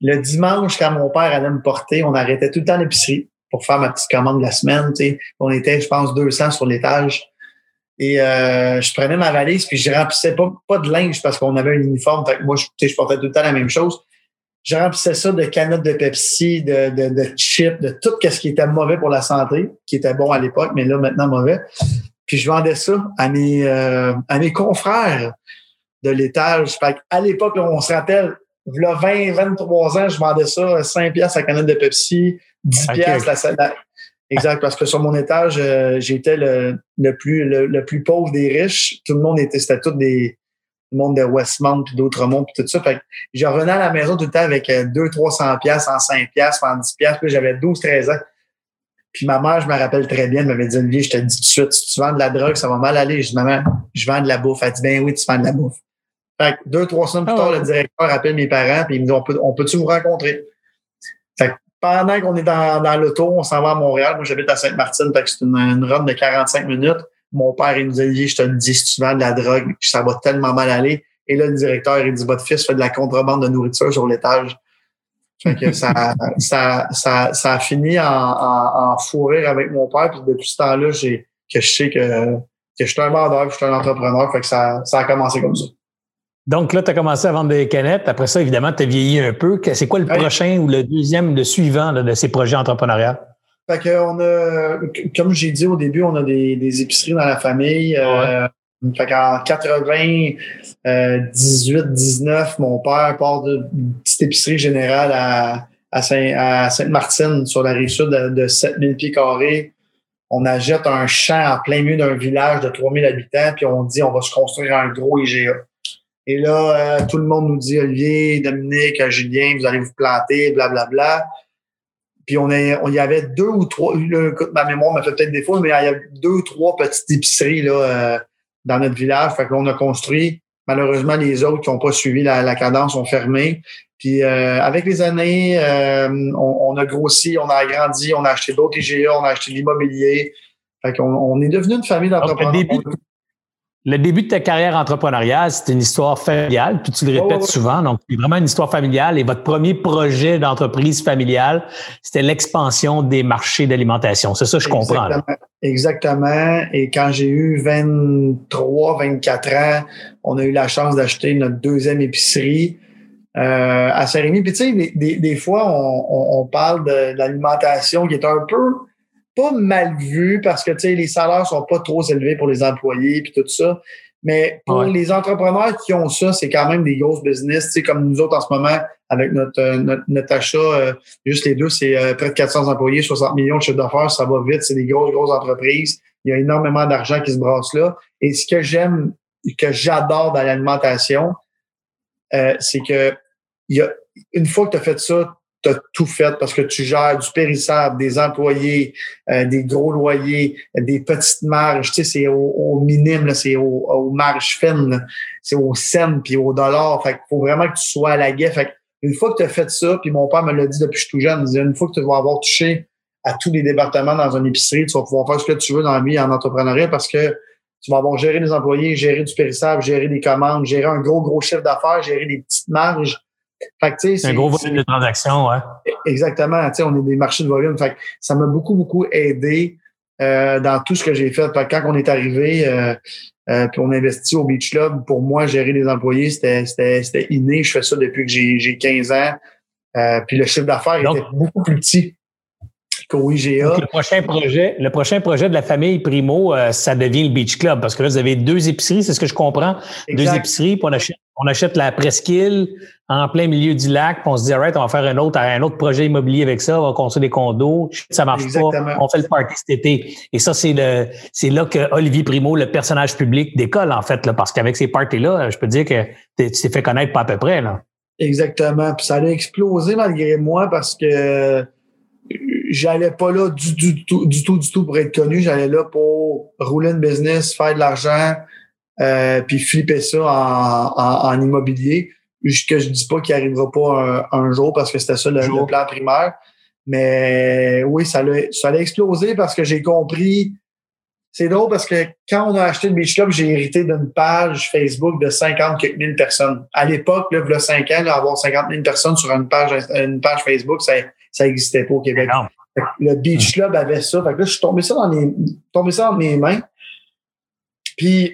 le dimanche, quand mon père allait me porter, on arrêtait tout le temps l'épicerie pour faire ma petite commande de la semaine. On était, je pense, 200 sur l'étage. Et euh, je prenais ma valise puis je remplissais pas, pas de linge parce qu'on avait un uniforme. Fait que moi, je, je portais tout le temps la même chose. Je remplissais ça de canettes de Pepsi, de, de, de chips, de tout ce qui était mauvais pour la santé, qui était bon à l'époque, mais là, maintenant mauvais. Puis je vendais ça à mes, euh, à mes confrères de l'étage. Fait à l'époque, on se rappelle, il y a 20, 23 ans, je vendais ça 5 piastres la canette de Pepsi, 10 piastres la salade. Exact, parce que sur mon étage, euh, j'étais le, le, plus le, plus pauvre des riches. Tout le monde était, c'était tout des le monde de Westmount puis d'autres mondes puis tout ça. Fait que je revenais à la maison tout le temps avec 2 300 pièces en 5 piastres, en 10 piastres. Puis j'avais 12 13 ans. Puis ma mère, je me rappelle très bien, elle m'avait dit Olivier, je te dis tout de suite, si tu vends de la drogue, ça va mal aller. Je dis maman, je vends de la bouffe. Elle dit ben oui, tu vends de la bouffe. Fait que deux, trois semaines plus ah tard, le directeur appelle mes parents et il me dit On peut, on peut-tu vous rencontrer? Fait que pendant qu'on est dans, dans l'auto, on s'en va à Montréal. Moi, j'habite à Sainte-Martine, fait que c'est une, une run de 45 minutes. Mon père, il nous dit Je te le dis, si tu vends de la drogue, ça va tellement mal aller. Et là, le directeur, il dit Votre fils fait de la contrebande de nourriture sur l'étage. Fait que ça, ça, ça, ça a fini en, en, en fou rire avec mon père. Puis depuis ce temps-là, j'ai que je sais que, que je suis un vendeur, que je suis un entrepreneur. Fait que ça, ça a commencé comme ça.
Donc là, tu as commencé à vendre des canettes. Après ça, évidemment, tu as vieilli un peu. C'est quoi le prochain ou le deuxième, le suivant de ces projets entrepreneuriaux?
Fait que on a, comme j'ai dit au début, on a des, épiceries dans la famille. Euh, fait qu'en 80, 18, 19, mon père part d'une petite épicerie générale à, à, Saint, martine sur la rive sud de, de 7000 pieds carrés. On achète un champ en plein milieu d'un village de 3000 habitants, puis on dit on va se construire un gros IGA. Et là, euh, tout le monde nous dit Olivier, Dominique, Julien, vous allez vous planter, blablabla. Bla, bla. Puis on, est, on y avait deux ou trois, ma mémoire m'a fait peut-être fois, mais il y avait deux ou trois petites épiceries là, euh, dans notre village. Fait que on a construit. Malheureusement, les autres qui n'ont pas suivi la, cadence ont fermé. Puis euh, avec les années, on, a grossi, on a agrandi, on a acheté d'autres IGA, on a acheté de l'immobilier. Fait qu'on on est devenu une famille d'entrepreneurs.
Le début de ta carrière entrepreneuriale, c'est une histoire familiale, puis tu le répètes souvent, donc c'est vraiment une histoire familiale. Et votre premier projet d'entreprise familiale, c'était l'expansion des marchés d'alimentation. C'est ça, je comprends.
Exactement. Et quand j'ai eu 23, 24 ans, on a eu la chance d'acheter notre deuxième épicerie euh, à Saint-Rémy. Puis tu sais, des, fois, on, on parle de l'alimentation qui est un peu pas mal vu parce que les salaires sont pas trop élevés pour les employés puis tout ça. Mais pour les entrepreneurs qui ont ça, c'est quand même des grosses business. sais comme nous autres en ce moment, avec notre, euh, notre, achat, euh, juste les deux, c'est euh, près de 400 employés, 60 millions de chiffre d'affaires, ça va vite, c'est des grosses, grosses entreprises. Il y a énormément d'argent qui se brasse là. Et ce que j'aime, que j'adore dans l'alimentation, c'est que il y a, une fois que tu as fait ça, tu as tout fait parce que tu gères du périssable, des employés, euh, des gros loyers, des petites marges. Tu sais, c'est au, minime, c'est aux, aux, marges fines, c'est au cent puis au dollar. Fait qu'il faut vraiment que tu sois à la guet. Fait une fois que tu as fait ça, puis mon père me l'a dit depuis que je suis tout jeune, il une fois que tu vas avoir touché à tous les départements dans une épicerie, tu vas pouvoir faire ce que tu veux dans la vie en entrepreneuriat parce que tu vas avoir géré des employés, gérer du périssable, gérer des commandes, gérer un gros, gros chiffre d'affaires, gérer des petites marges
c'est un gros volume de transactions, ouais.
Exactement. On est des marchés de volume. Fait ça m'a beaucoup, beaucoup aidé dans tout ce que j'ai fait. Quand on est arrivé, puis on investit au Beach Club, pour moi, gérer les employés, c'était inné. Je fais ça depuis que j'ai 15 ans. puis le chiffre d'affaires était beaucoup plus petit
le prochain projet, le prochain projet de la famille Primo, euh, ça devient le Beach Club parce que là, vous avez deux épiceries, c'est ce que je comprends. Deux épiceries, puis on achète, on achète la presqu'île en plein milieu du lac, puis on se dit, alright, on va faire un autre, un autre projet immobilier avec ça, on va construire des condos. Ça marche pas, on fait le party cet été. Et ça, c'est le, c'est là que Olivier Primo, le personnage public, décolle, en fait, là, parce qu'avec ces parties-là, je peux dire que tu t'es fait connaître pas à peu près, là.
Exactement. Puis ça a explosé malgré moi parce que j'allais pas là du, du, tout, du tout, du tout pour être connu. J'allais là pour rouler une business, faire de l'argent, euh, puis flipper ça en, en, immobilier. Que je dis pas qu'il arrivera pas un, jour parce que c'était ça le, plan primaire. Mais oui, ça allait, ça allait exploser parce que j'ai compris. C'est drôle parce que quand on a acheté le Beach Club, j'ai hérité d'une page Facebook de 50 000 personnes. À l'époque, là, il y a 5 ans, avoir 50 000 personnes sur une page, une page Facebook, ça, ça existait pas au Québec. Le Beach Club avait ça. Fait que là, je suis tombé ça dans les, tombé ça dans mes mains. Puis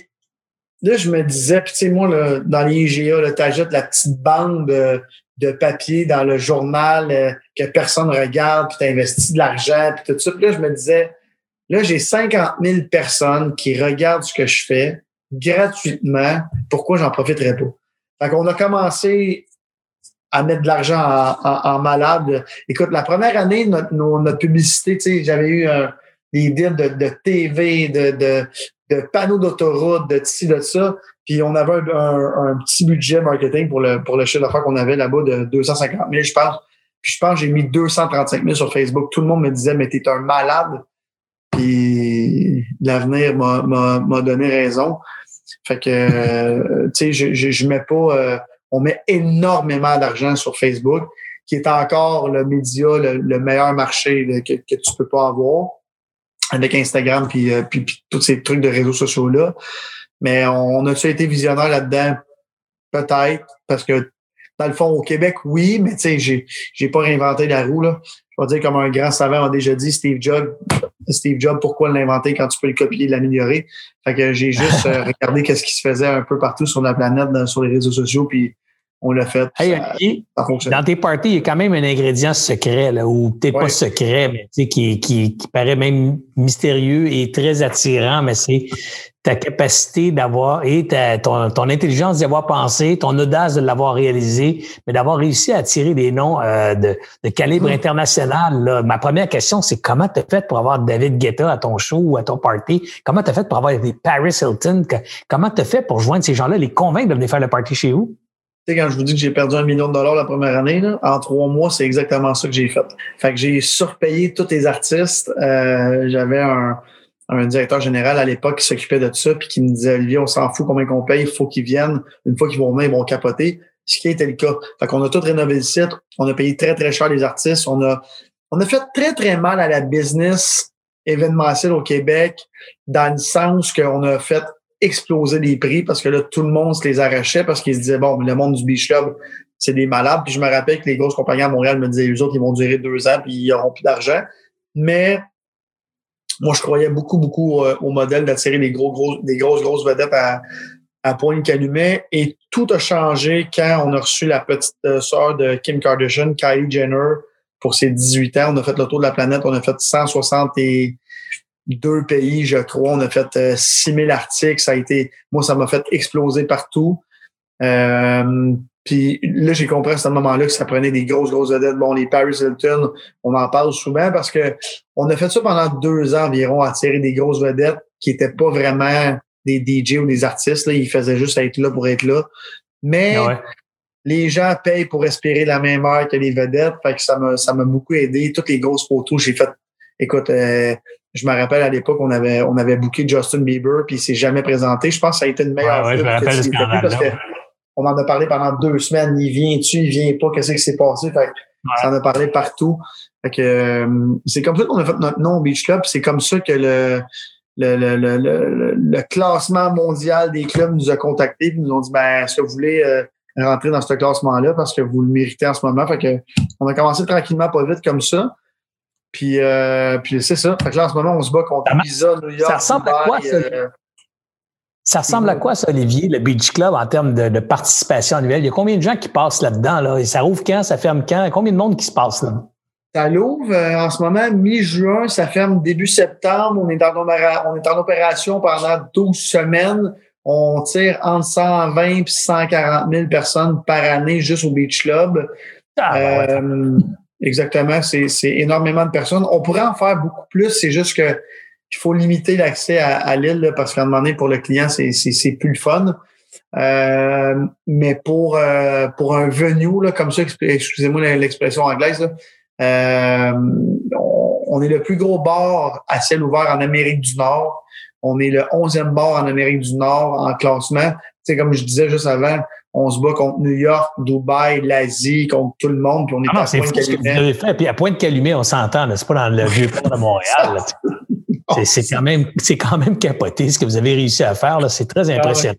là, je me disais, puis tu sais, moi, là, dans les IGA, tu ajoutes la petite bande de, de, papier dans le journal euh, que personne regarde, puis tu investis de l'argent, puis tout ça. Puis là, je me disais, là, j'ai 50 000 personnes qui regardent ce que je fais gratuitement. Pourquoi j'en profiterais pas? Fait qu'on a commencé à mettre de l'argent en, malade. Écoute, la première année, notre, notre publicité, tu sais, j'avais eu des deals de, de TV, de, de, de panneaux d'autoroute, de ci, de ça. Puis on avait un, un, petit budget marketing pour le, pour le chiffre d'affaires qu'on avait là-bas de 250 000, je pense. Puis je pense que j'ai mis 235 000 sur Facebook. Tout le monde me disait, mais t'es un malade. Puis l'avenir m'a donné raison. Fait que, euh, tu sais, je, je, je mets pas... Euh, on met énormément d'argent sur Facebook, qui est encore le média, le, meilleur marché que, que tu peux pas avoir avec Instagram puis, euh, puis, tous ces trucs de réseaux sociaux-là. Mais on, a-tu été visionnaire là-dedans? Peut-être, parce que dans le fond, au Québec, oui, mais tu sais, j'ai, j'ai pas réinventé la roue, là. Je vais dire, comme un grand savant a déjà dit, Steve Jobs, Steve Jobs, pourquoi l'inventer quand tu peux le copier et l'améliorer? Fait que j'ai juste euh, regardé qu'est-ce qui se faisait un peu partout sur la planète, sur les réseaux sociaux, puis on l'a fait.
dans tes parties, il y a quand même un ingrédient secret, là, ou peut-être pas secret, mais qui, qui, qui paraît même mystérieux et très attirant, mais c'est ta capacité d'avoir et ta, ton, ton, intelligence d'y avoir pensé, ton audace de l'avoir réalisé, mais d'avoir réussi à attirer des noms euh, de, de, calibre hmm. international. Là. Ma première question, c'est comment tu as fait pour avoir David Guetta à ton show ou à ton party? Comment tu as fait pour avoir des Paris Hilton? Comment tu as fait pour joindre ces gens-là, les convaincre de venir faire le party chez vous?
Quand je vous dis que j'ai perdu un million de dollars la première année, en trois mois, c'est exactement ça que j'ai fait. Fait que j'ai surpayé tous les artistes. Euh, j'avais un, directeur général à l'époque qui s'occupait de ça, puis qui me disait Olivier, on s'en fout combien qu'on paye, il faut qu'ils viennent. Une fois qu'ils vont venir, ils vont capoter. Ce qui était le cas. Fait qu'on a tout rénové le site, on a payé très, très cher les artistes. On a, on a fait très, très mal à la business événementielle au Québec, dans le sens qu'on a fait exploser les prix parce que là, tout le monde se les arrachait parce qu'ils se disaient, bon, le monde du Beach Club, c'est des malades. Puis je me rappelle que les grosses compagnies à Montréal me disaient, eux autres, ils vont durer deux ans puis ils n'auront plus d'argent. Mais moi, je croyais beaucoup, beaucoup euh, au modèle d'attirer des gros, gros, des grosses, grosses vedettes à, à Pointe-Calumet. Et tout a changé quand on a reçu la petite euh, sœur de Kim Kardashian, Kylie Jenner, pour ses 18 ans. On a fait le tour de la planète. On a fait 160 et deux pays, je crois. On a fait euh, 6000 articles. Ça a été, moi, ça m'a fait exploser partout. Euh, puis là, j'ai compris à ce moment-là que ça prenait des grosses, grosses vedettes. Bon, les Paris Hilton, on en parle souvent parce que on a fait ça pendant deux ans environ, attirer des grosses vedettes qui étaient pas vraiment des DJ ou des artistes. Là. Ils faisaient juste être là pour être là. Mais ah les gens payent pour respirer la même heure que les vedettes. Fait que ça m'a, ça m'a beaucoup aidé. Toutes les grosses photos, j'ai fait, écoute, euh, je me rappelle à l'époque, on avait, on avait booké Justin Bieber, puis il s'est jamais présenté. Je pense que ça a été une meilleure
ouais, parce que
on en a parlé pendant deux semaines. Il vient-tu, il vient pas, qu'est-ce qui s'est passé? Fait Ça en a parlé partout. Fait que, euh, c'est comme ça qu'on a fait notre nom au Beach Club. C'est comme ça que le, le, le, le, le, classement mondial des clubs nous a contactés et nous ont dit ben, est-ce que vous voulez euh, rentrer dans ce classement-là? Parce que vous le méritez en ce moment? Fait que on a commencé tranquillement, pas vite comme ça. Puis, euh, puis c'est ça. Fait que là, en ce moment, on se bat contre Visa, New York.
Ça ressemble à quoi, ça? Euh, ça ressemble à quoi, ça, Olivier, le Beach Club, en termes de, participation annuelle? Il y a combien de gens qui passent là-dedans? Là? Et ça rouvre quand? Ça ferme quand? Combien de monde qui se passe là?
Ça l'ouvre euh, en ce moment, mi-juin, ça ferme début septembre. On est, en, on est en opération pendant 12 semaines. On tire entre 120 et 140 000 personnes par année juste au Beach Club. Ah, euh, exactement, c'est énormément de personnes. On pourrait en faire beaucoup plus, c'est juste que il faut limiter l'accès à, l'île parce qu'à un moment donné, pour le client, c'est plus le fun. Euh, mais pour euh, pour un venue là, comme ça, excusez-moi l'expression anglaise, euh, on, est le plus gros bar à ciel ouvert en Amérique du Nord. On est le 11e bar en Amérique du Nord en classement. C'est comme je disais juste avant, on se bat contre New York, Dubaï, l'Asie, contre tout le monde, puis on est
ah à Pointe-Calumet. Puis à Pointe-Calumet, on s'entend, c'est pas dans le vieux port de Montréal. C'est quand même, c'est quand même capoté ce que vous avez réussi à faire. C'est très ah impressionnant.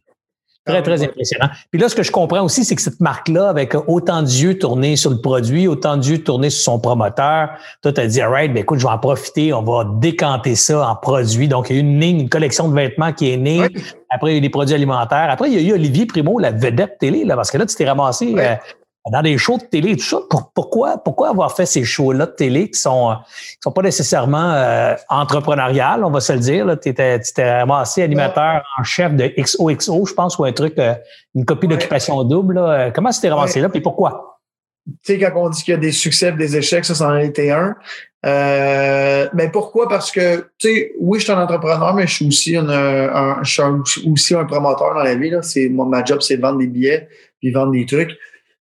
Très, très impressionnant. Puis là, ce que je comprends aussi, c'est que cette marque-là, avec autant d'yeux tournés sur le produit, autant d'yeux tournés sur son promoteur, toi, tu as dit, all right, ben, écoute, je vais en profiter, on va décanter ça en produit. Donc, il y a eu une ligne, une collection de vêtements qui est née. Après, il y a eu des produits alimentaires. Après, il y a eu Olivier Primo, la vedette télé, là, parce que là, tu t'es ramassé euh, dans des shows de télé, tout ça. pourquoi, pourquoi avoir fait ces shows-là de télé qui sont, qui sont pas nécessairement euh, entrepreneuriales, on va se le dire. Tu t'es ramassé animateur en chef de XOXO, je pense, ou un truc, euh, une copie d'occupation double. Là. Comment tu t'es ramassé là, puis pourquoi?
Tu sais, quand on dit qu'il y a des succès et des échecs, ça, c'en a été un. Euh, mais pourquoi? Parce que, tu sais, oui, je suis un entrepreneur, mais je suis aussi un, je suis aussi un promoteur dans la vie. Là. C'est, moi, ma job, c'est de vendre des billets puis vendre des trucs.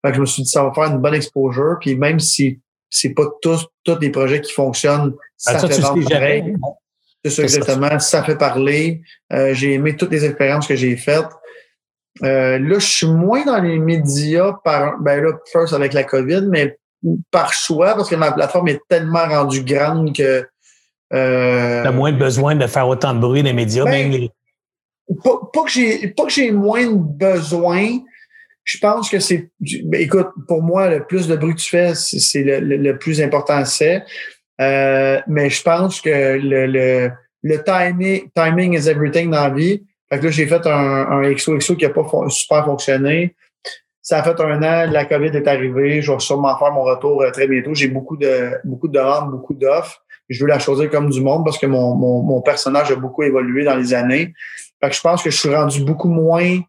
Fait que je me suis dit, ça va faire une bonne exposure. Puis même si c'est pas tous, tous les projets qui fonctionnent, ça, fait vendre C'est ça, exactement. Ça. fait parler. Euh, j'ai aimé toutes les expériences que j'ai faites. Euh, là, je suis moins dans les médias par, ben là, first avec la COVID, mais par choix, parce que ma plateforme est tellement rendue grande que.
Euh, T'as moins besoin de faire autant de bruit dans les médias, ben, même
Pas, pas que j'ai, pas que j'ai moins de besoin, je pense que c'est. Ben, écoute, pour moi, le plus de bruit que tu fais, c'est le, plus important, c'est. Euh, mais je pense que le, le, le timing, timing is everything dans la vie. Fait que là, j'ai fait un, un XOXO qui n'a pas super fonctionné. Ça a fait un an, la COVID est arrivée. Je vais sûrement faire mon retour euh, très bientôt. J'ai beaucoup de beaucoup de demandes, beaucoup d'offres. Je veux la choisir comme du monde parce que mon, mon, mon personnage a beaucoup évolué dans les années. Fait que je pense que je suis rendu beaucoup moins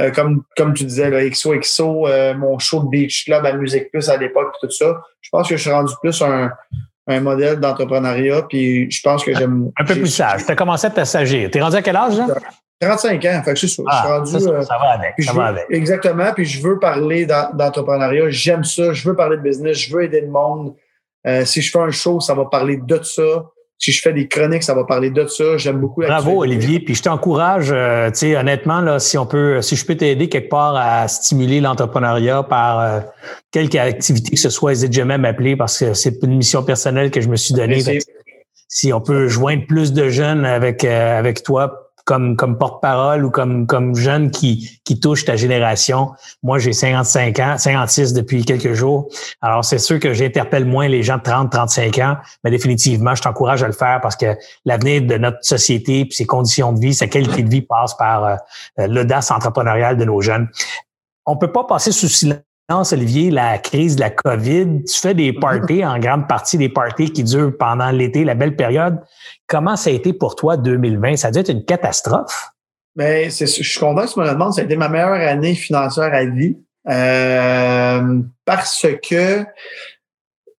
euh, comme, comme tu disais, là, XOXO, euh, mon show de Beach Club à Musique Plus à l'époque, tout ça. Je pense que je suis rendu plus un, un modèle d'entrepreneuriat, puis je pense que j'aime.
Un peu plus sage. Tu as commencé à t'assagir. Tu es rendu à quel âge, là?
35 ans. Fait que je suis, ah, rendu. Ça,
euh, ça, va avec. Ça va avec.
Exactement. Puis je veux parler d'entrepreneuriat. J'aime ça. Je veux parler de business. Je veux aider le monde. si je fais un show, ça va parler de ça si je fais des chroniques, ça va parler de ça. J'aime beaucoup.
Bravo, Olivier. Puis je t'encourage, euh, tu sais, honnêtement, là, si on peut, si je peux t'aider quelque part à stimuler l'entrepreneuriat par euh, quelque activité que ce soit, n'hésite jamais à m'appeler parce que c'est une mission personnelle que je me suis donnée. Si on peut joindre plus de jeunes avec, euh, avec toi, comme, comme porte-parole ou comme, comme jeune qui, qui touche ta génération. Moi, j'ai 55 ans, 56 depuis quelques jours. Alors, c'est sûr que j'interpelle moins les gens de 30, 35 ans, mais définitivement, je t'encourage à le faire parce que l'avenir de notre société, puis ses conditions de vie, sa qualité de vie passe par euh, l'audace entrepreneuriale de nos jeunes. On peut pas passer sous silence Olivier, la crise de la COVID, tu fais des parties, en grande partie des parties qui durent pendant l'été, la belle période. Comment ça a été pour toi 2020? Ça a dû être une catastrophe?
Bien, je suis content que tu me le demandes. Ça a été ma meilleure année financière à vie. Euh, parce que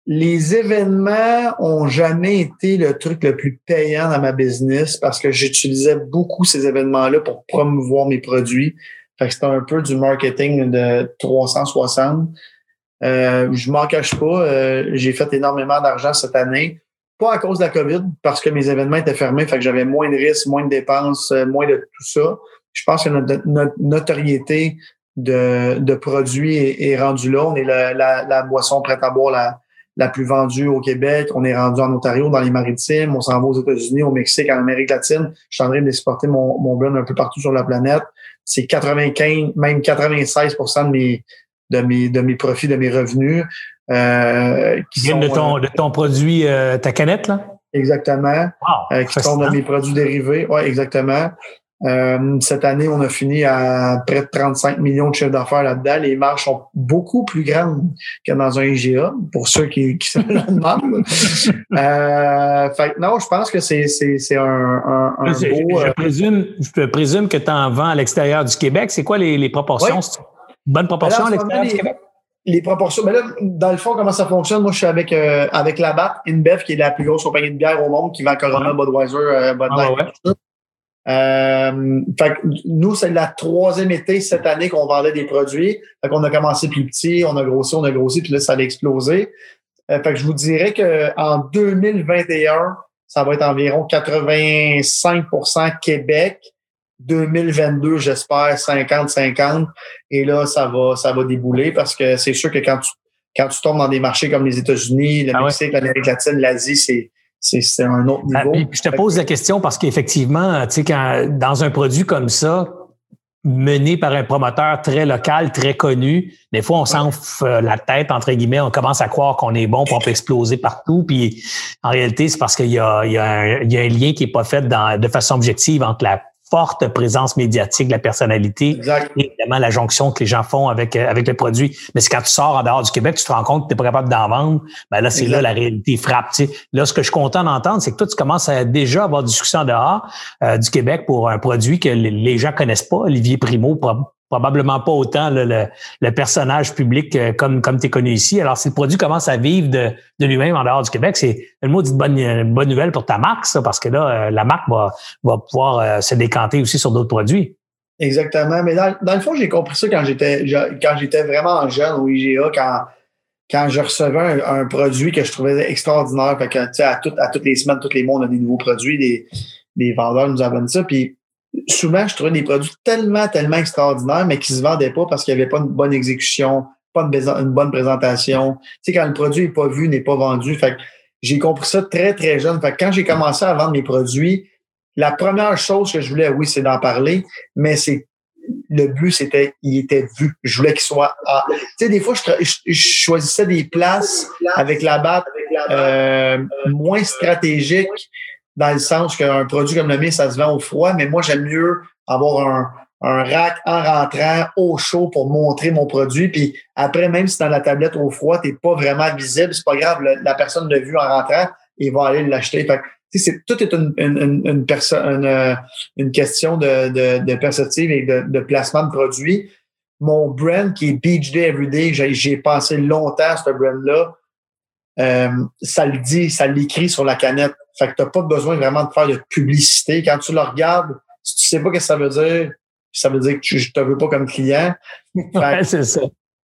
les événements ont jamais été le truc le plus payant dans ma business parce que j'utilisais beaucoup ces événements-là pour promouvoir mes produits. Fait que c'était un peu du marketing de 360. Euh, je m'en cache pas. Euh, j'ai fait énormément d'argent cette année. Pas à cause de la COVID, parce que mes événements étaient fermés, fait que j'avais moins de risques, moins de dépenses, euh, moins de tout ça. Je pense que notre, notoriété de, produits est, rendue là. On est la, boisson prête à boire la, plus vendue au Québec. On est rendu en Ontario, dans les maritimes. On s'en va aux États-Unis, au Mexique, en Amérique latine. Je suis en train d'exporter mon, mon blend un peu partout sur la planète c'est 95, même 96% de mes, de mes, de mes profits, de mes revenus.
qui viennent de ton, de ton produit, ta canette, là?
Exactement. qui sont de mes produits dérivés. Oui, exactement. Euh, cette année, on a fini à près de 35 millions de chiffres d'affaires là-dedans. Les marges sont beaucoup plus grandes que dans un IGA, pour ceux qui, qui se le demandent. euh, fait non, je pense que c'est, c'est, c'est un, un, un
je, beau... Je, euh, présume, je présume que tu en vends à l'extérieur du Québec. C'est quoi les, les proportions? Bonne proportion à l'extérieur du Québec?
les proportions. Mais là, dans le fond, comment ça fonctionne? Moi, je suis avec euh, avec la BAT, InBev, qui est la plus grosse compagnie de bière au monde, qui vend Corona, Budweiser, euh, Bud ah, Light, euh, fait nous, c'est la troisième été cette année qu'on vendait des produits. Fait qu'on a commencé plus petit, on a grossi, on a grossi, puis là, ça a explosé. Euh, fait que je vous dirais qu'en 2021, ça va être environ 85% Québec. 2022, j'espère 50-50. Et là, ça va, ça va débouler parce que c'est sûr que quand tu, quand tu tombes dans des marchés comme les États-Unis, le ah Mexique, l'Amérique latine, l'Asie, c'est, c'est un autre ah, niveau.
je te pose la question parce qu'effectivement, tu sais, quand dans un produit comme ça, mené par un promoteur très local, très connu, des fois on s'enfle euh, la tête entre guillemets, on commence à croire qu'on est bon, qu'on peut exploser partout, puis en réalité c'est parce qu'il y a, il y, a un, il y a un lien qui est pas fait dans, de façon objective entre la forte présence médiatique de la personnalité et évidemment la jonction que les gens font avec, euh, avec le produit. Mais c'est quand tu sors en dehors du Québec, tu te rends compte que tu n'es pas capable d'en vendre. Ben là, c'est là la réalité frappe. Tu Là, ce que je suis content d'entendre, c'est que toi, tu commences à déjà avoir du succès en dehors euh, du Québec pour un produit que les gens connaissent pas. Olivier Primo, probablement pas autant le, personnage public euh, comme, comme tu es connu ici. Alors, si le produit commence à vivre de, de lui-même en dehors du Québec, c'est une maudite bonne, une bonne nouvelle pour ta marque, ça, parce que là, euh, la marque va, va pouvoir euh, se décanter aussi sur d'autres produits.
Exactement. Mais dans, dans le fond, j'ai compris ça quand j'étais quand j'étais vraiment jeune au IGA, quand, quand je recevais un, produit que je trouvais extraordinaire. Fait que, à, à toutes les semaines, tous les mois, on a des nouveaux produits, des, des vendeurs nous amènent ça. Puis souvent, je trouvais des produits tellement, tellement extraordinaires, mais qui se vendaient pas parce qu'il n'y avait pas une bonne exécution, pas une, bonne présentation. Tu sais, quand le produit n'est pas vu, n'est pas vendu. Fait j'ai compris ça très, très jeune. Fait quand j'ai commencé à vendre mes produits, la première chose que je voulais, oui, c'est d'en parler, mais c'est le but, c'était il était vu. Je voulais qu'il soit. Tu sais, des fois, je, choisissais des places avec la batte euh, moins stratégiques dans le sens qu'un produit comme le mien, ça se vend au froid, mais moi, j'aime mieux avoir un, un rack en rentrant au chaud pour montrer mon produit. Puis après, même si dans la tablette au froid, tu n'es pas vraiment visible, c'est pas grave, la personne l'a vu en rentrant, il va aller l'acheter. Fait tout est une, une, une, une, une question de, de, de, perspective et de, de, placement de produit. Mon brand qui est Beach Day Everyday, j'ai, j'ai pensé longtemps à ce brand-là. Euh, ça le dit, ça l'écrit sur la canette. Fait que tu n'as pas besoin vraiment de faire de publicité. Quand tu le regardes, si tu sais pas ce que ça veut dire, ça veut dire que je te veux pas comme client.
c'est ça.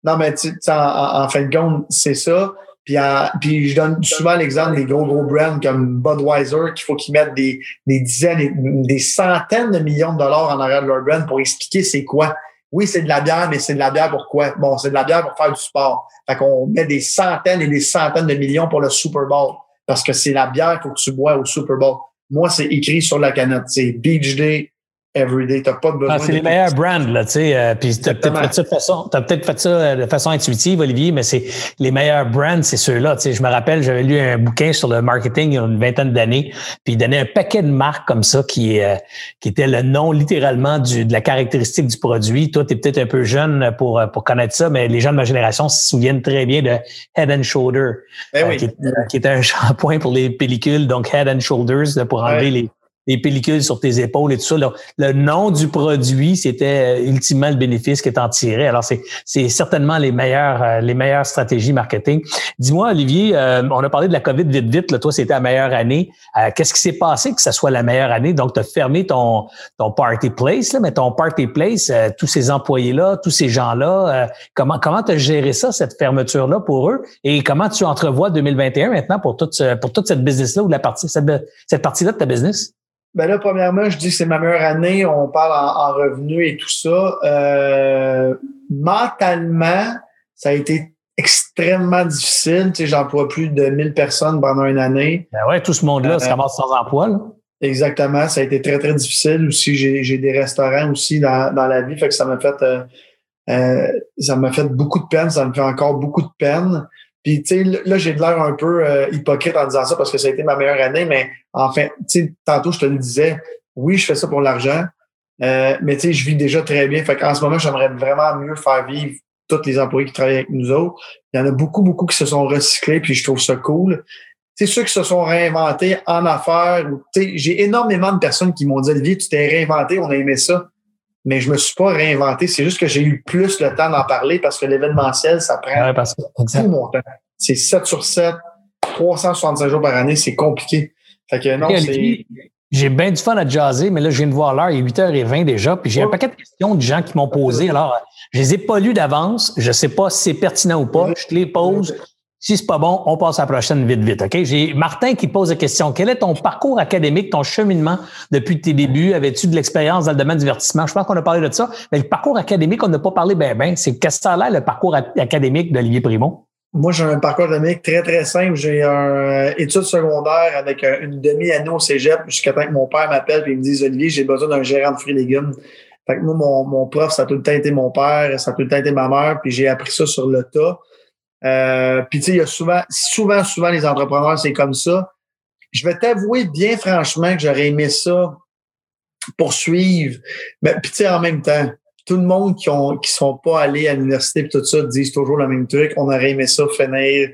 Non, mais tu, en, en, fin de compte, c'est ça. Puis, puis je donne souvent l'exemple des gros, gros brands comme Budweiser qu'il faut qu'ils mettent des, des dizaines, des centaines de millions de dollars en arrière de leur brand pour expliquer c'est quoi. Oui, c'est de la bière, mais c'est de la bière pour quoi? Bon, c'est de la bière pour faire du sport. Fait qu'on met des centaines et des centaines de millions pour le Super Bowl parce que c'est la bière que tu bois au Super Bowl. Moi, c'est écrit sur la canette. C'est Beach Day everyday. T'as pas besoin.
Ah, c'est les meilleurs brands, là, tu sais. Euh, puis t'as peut-être fait ça de façon, t'as peut-être fait ça euh, de façon intuitive, Olivier, mais c'est les meilleurs brands, c'est ceux-là. Tu sais, je me rappelle, j'avais lu un bouquin sur le marketing il y a une vingtaine d'années, puis il donnait un paquet de marques comme ça qui, euh, qui était le nom littéralement du, de la caractéristique du produit. Toi, t'es peut-être un peu jeune pour, pour connaître ça, mais les gens de ma génération se souviennent très bien de Head and Shoulder,
ben oui.
qui, qui, était un shampoing pour les pellicules, donc Head and Shoulders, pour enlever les les pellicules sur tes épaules et tout ça. Le, nom du produit, c'était euh, ultimement le bénéfice que tu en tirais. Alors, c'est, certainement les meilleures, euh, les meilleures stratégies marketing. Dis-moi, Olivier, euh, on a parlé de la COVID vite, vite. Là, toi, c'était la meilleure année. qu'est-ce qui s'est passé que ça soit la meilleure année? Donc, tu as fermé ton, ton party place, là, mais ton party place, tous ces employés-là, tous ces gens-là, comment comment tu as géré ça, cette fermeture-là pour eux? Et comment tu entrevois 2021 maintenant pour toute, pour toute cette business-là ou la partie, cette, cette partie-là de ta business?
Ben là, premièrement, je dis que c'est ma meilleure année. On parle en, revenus et tout ça. Euh, mentalement, ça a été extrêmement difficile. Tu sais, j'emploie plus de 1000 personnes pendant une année.
Ben ouais, tout ce monde-là ça va sans emploi. Là.
Exactement. Ça a été très, très difficile. Aussi, j'ai des restaurants aussi dans, dans la vie. Fait que ça m'a fait euh, euh, ça m'a fait beaucoup de peine. Ça me fait encore beaucoup de peine. Puis, tu sais, là, j'ai de l'air un peu euh, hypocrite en disant ça parce que ça a été ma meilleure année, mais enfin, tu sais, tantôt, je te le disais, oui, je fais ça pour l'argent, euh, mais tu sais, je vis déjà très bien. Fait qu'en ce moment, j'aimerais vraiment mieux faire vivre tous les employés qui travaillent avec nous autres. Il y en a beaucoup, beaucoup qui se sont recyclés, puis je trouve ça cool. Tu sais, ceux qui se sont réinventés en affaires, tu sais, j'ai énormément de personnes qui m'ont dit, Olivier, tu t'es réinventé, on a aimé ça mais je me suis pas réinventé. C'est juste que j'ai eu plus le temps d'en parler parce que l'événementiel, ça prend tout mon temps. C'est 7 sur 7, 365 jours par année, c'est compliqué. Fait que non, c'est.
J'ai bien du fun à jaser, mais là, je viens de voir l'heure, il est 8h20 déjà, puis j'ai un paquet de questions de gens qui m'ont posé. Alors, je les ai pas lues d'avance. Je sais pas si c'est pertinent ou pas. Je te les pose. Si c'est pas bon, on passe à la prochaine vite, vite. OK? J'ai Martin qui pose la question. Quel est ton parcours académique, ton cheminement depuis tes débuts? Avais-tu de l'expérience dans le domaine du divertissement? Je pense qu'on a parlé de ça. Mais le parcours académique, on n'a pas parlé ben ben. C'est qu'est-ce que ça a l'air, le parcours académique d'Olivier Primo?
Moi, j'ai un parcours académique très, très simple. J'ai un euh, études secondaires avec euh, une demi-année au cégep jusqu'à temps que mon père m'appelle et me dise, Olivier, j'ai besoin d'un gérant de fruits et légumes. Fait que moi, mon, mon prof, ça a tout le temps été mon père, ça a tout le temps été ma mère, puis j'ai appris ça sur le tas. Euh, puis tu sais, il y a souvent, souvent, souvent les entrepreneurs, c'est comme ça. Je vais t'avouer bien franchement que j'aurais aimé ça poursuivre. Mais puis tu sais, en même temps, tout le monde qui ont qui sont pas allés à l'université et tout ça disent toujours le même truc. On aurait aimé ça finir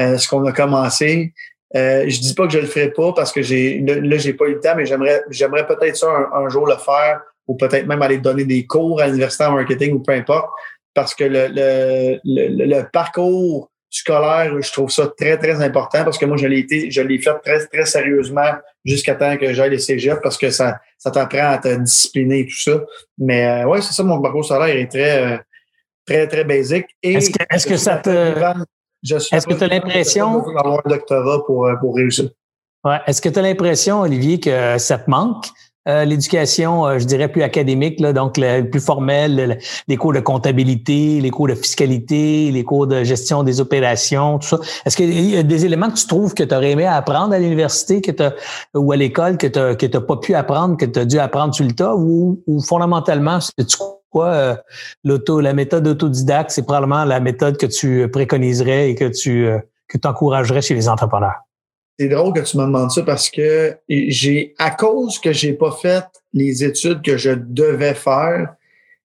euh, ce qu'on a commencé. Euh, je dis pas que je le ferai pas parce que j'ai là, j'ai pas eu le temps, mais j'aimerais j'aimerais peut-être ça un, jour le faire ou peut-être même aller donner des cours à l'université en marketing ou peu importe parce que le, le, le, parcours scolaire, je trouve ça très, très important parce que moi, je l'ai été, je l'ai fait très, très sérieusement jusqu'à temps que j'aille les cégep parce que ça, ça t'apprend à te discipliner et tout ça. Mais euh, ouais, c'est ça, mon parcours scolaire est très, euh, très, très basique.
Est-ce que, est-ce que ça te. Est-ce que tu as l'impression.
d'avoir un doctorat pour, euh, pour réussir.
Ouais. Est-ce que tu as l'impression, Olivier, que ça te manque? Euh, l'éducation, euh, je dirais, plus académique, là, donc plus formel, les cours de comptabilité, les cours de fiscalité, les cours de gestion des opérations, tout ça. Est-ce qu'il y a des éléments que tu trouves que tu aurais aimé apprendre à l'université que ou à l'école que tu n'as pas pu apprendre, que tu as dû apprendre sur le tas, ou, ou fondamentalement, tu quoi euh, l'auto, la méthode autodidacte, c'est probablement la méthode que tu préconiserais et que tu que encouragerais chez les entrepreneurs?
C'est drôle que tu me demandes ça parce que j'ai, à cause que j'ai pas fait les études que je devais faire,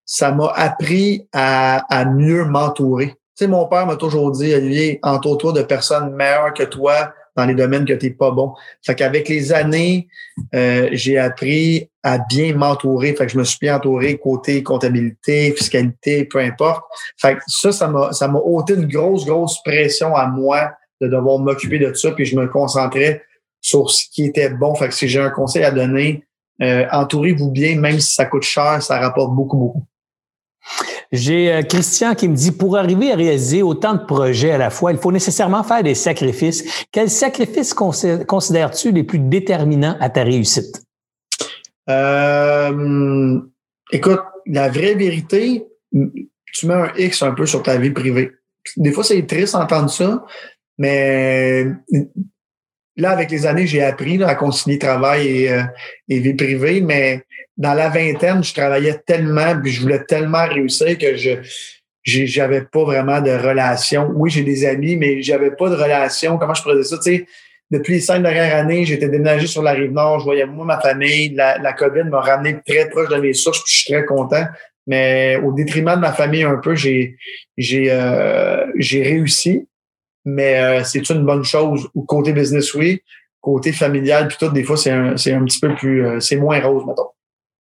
ça m'a appris à, à mieux m'entourer. Tu sais, mon père m'a toujours dit, Olivier, entoure-toi de personnes meilleures que toi dans les domaines que tu n'es pas bon. Fait qu'avec les années, euh, j'ai appris à bien m'entourer. Fait que je me suis bien entouré côté comptabilité, fiscalité, peu importe. Fait que ça, ça m'a, ça m'a ôté une grosse, grosse pression à moi de devoir m'occuper de ça, puis je me concentrais sur ce qui était bon. Fait que si j'ai un conseil à donner, euh, entourez-vous bien, même si ça coûte cher, ça rapporte beaucoup, beaucoup.
J'ai euh, Christian qui me dit, pour arriver à réaliser autant de projets à la fois, il faut nécessairement faire des sacrifices. Quels sacrifices considères-tu les plus déterminants à ta réussite?
Euh, écoute, la vraie vérité, tu mets un X un peu sur ta vie privée. Des fois, c'est triste d'entendre ça, mais là, avec les années, j'ai appris à concilier travail euh, et, vie privée, mais dans la vingtaine, je travaillais tellement, puis je voulais tellement réussir que je j'avais pas vraiment de relation. Oui, j'ai des amis, mais j'avais pas de relation. Comment je dire ça? Tu sais, depuis les cinq dernières années, j'étais déménagé sur la rive nord, je voyais moi, ma famille. La, la COVID m'a ramené très proche de mes sources, puis je suis très content. Mais au détriment de ma famille un peu, j'ai j'ai euh, j'ai réussi mais euh, c'est une bonne chose. Ou côté business, oui. Côté familial, puis tout, des fois, c'est un, c'est un petit peu plus, euh, c'est moins rose, mettons.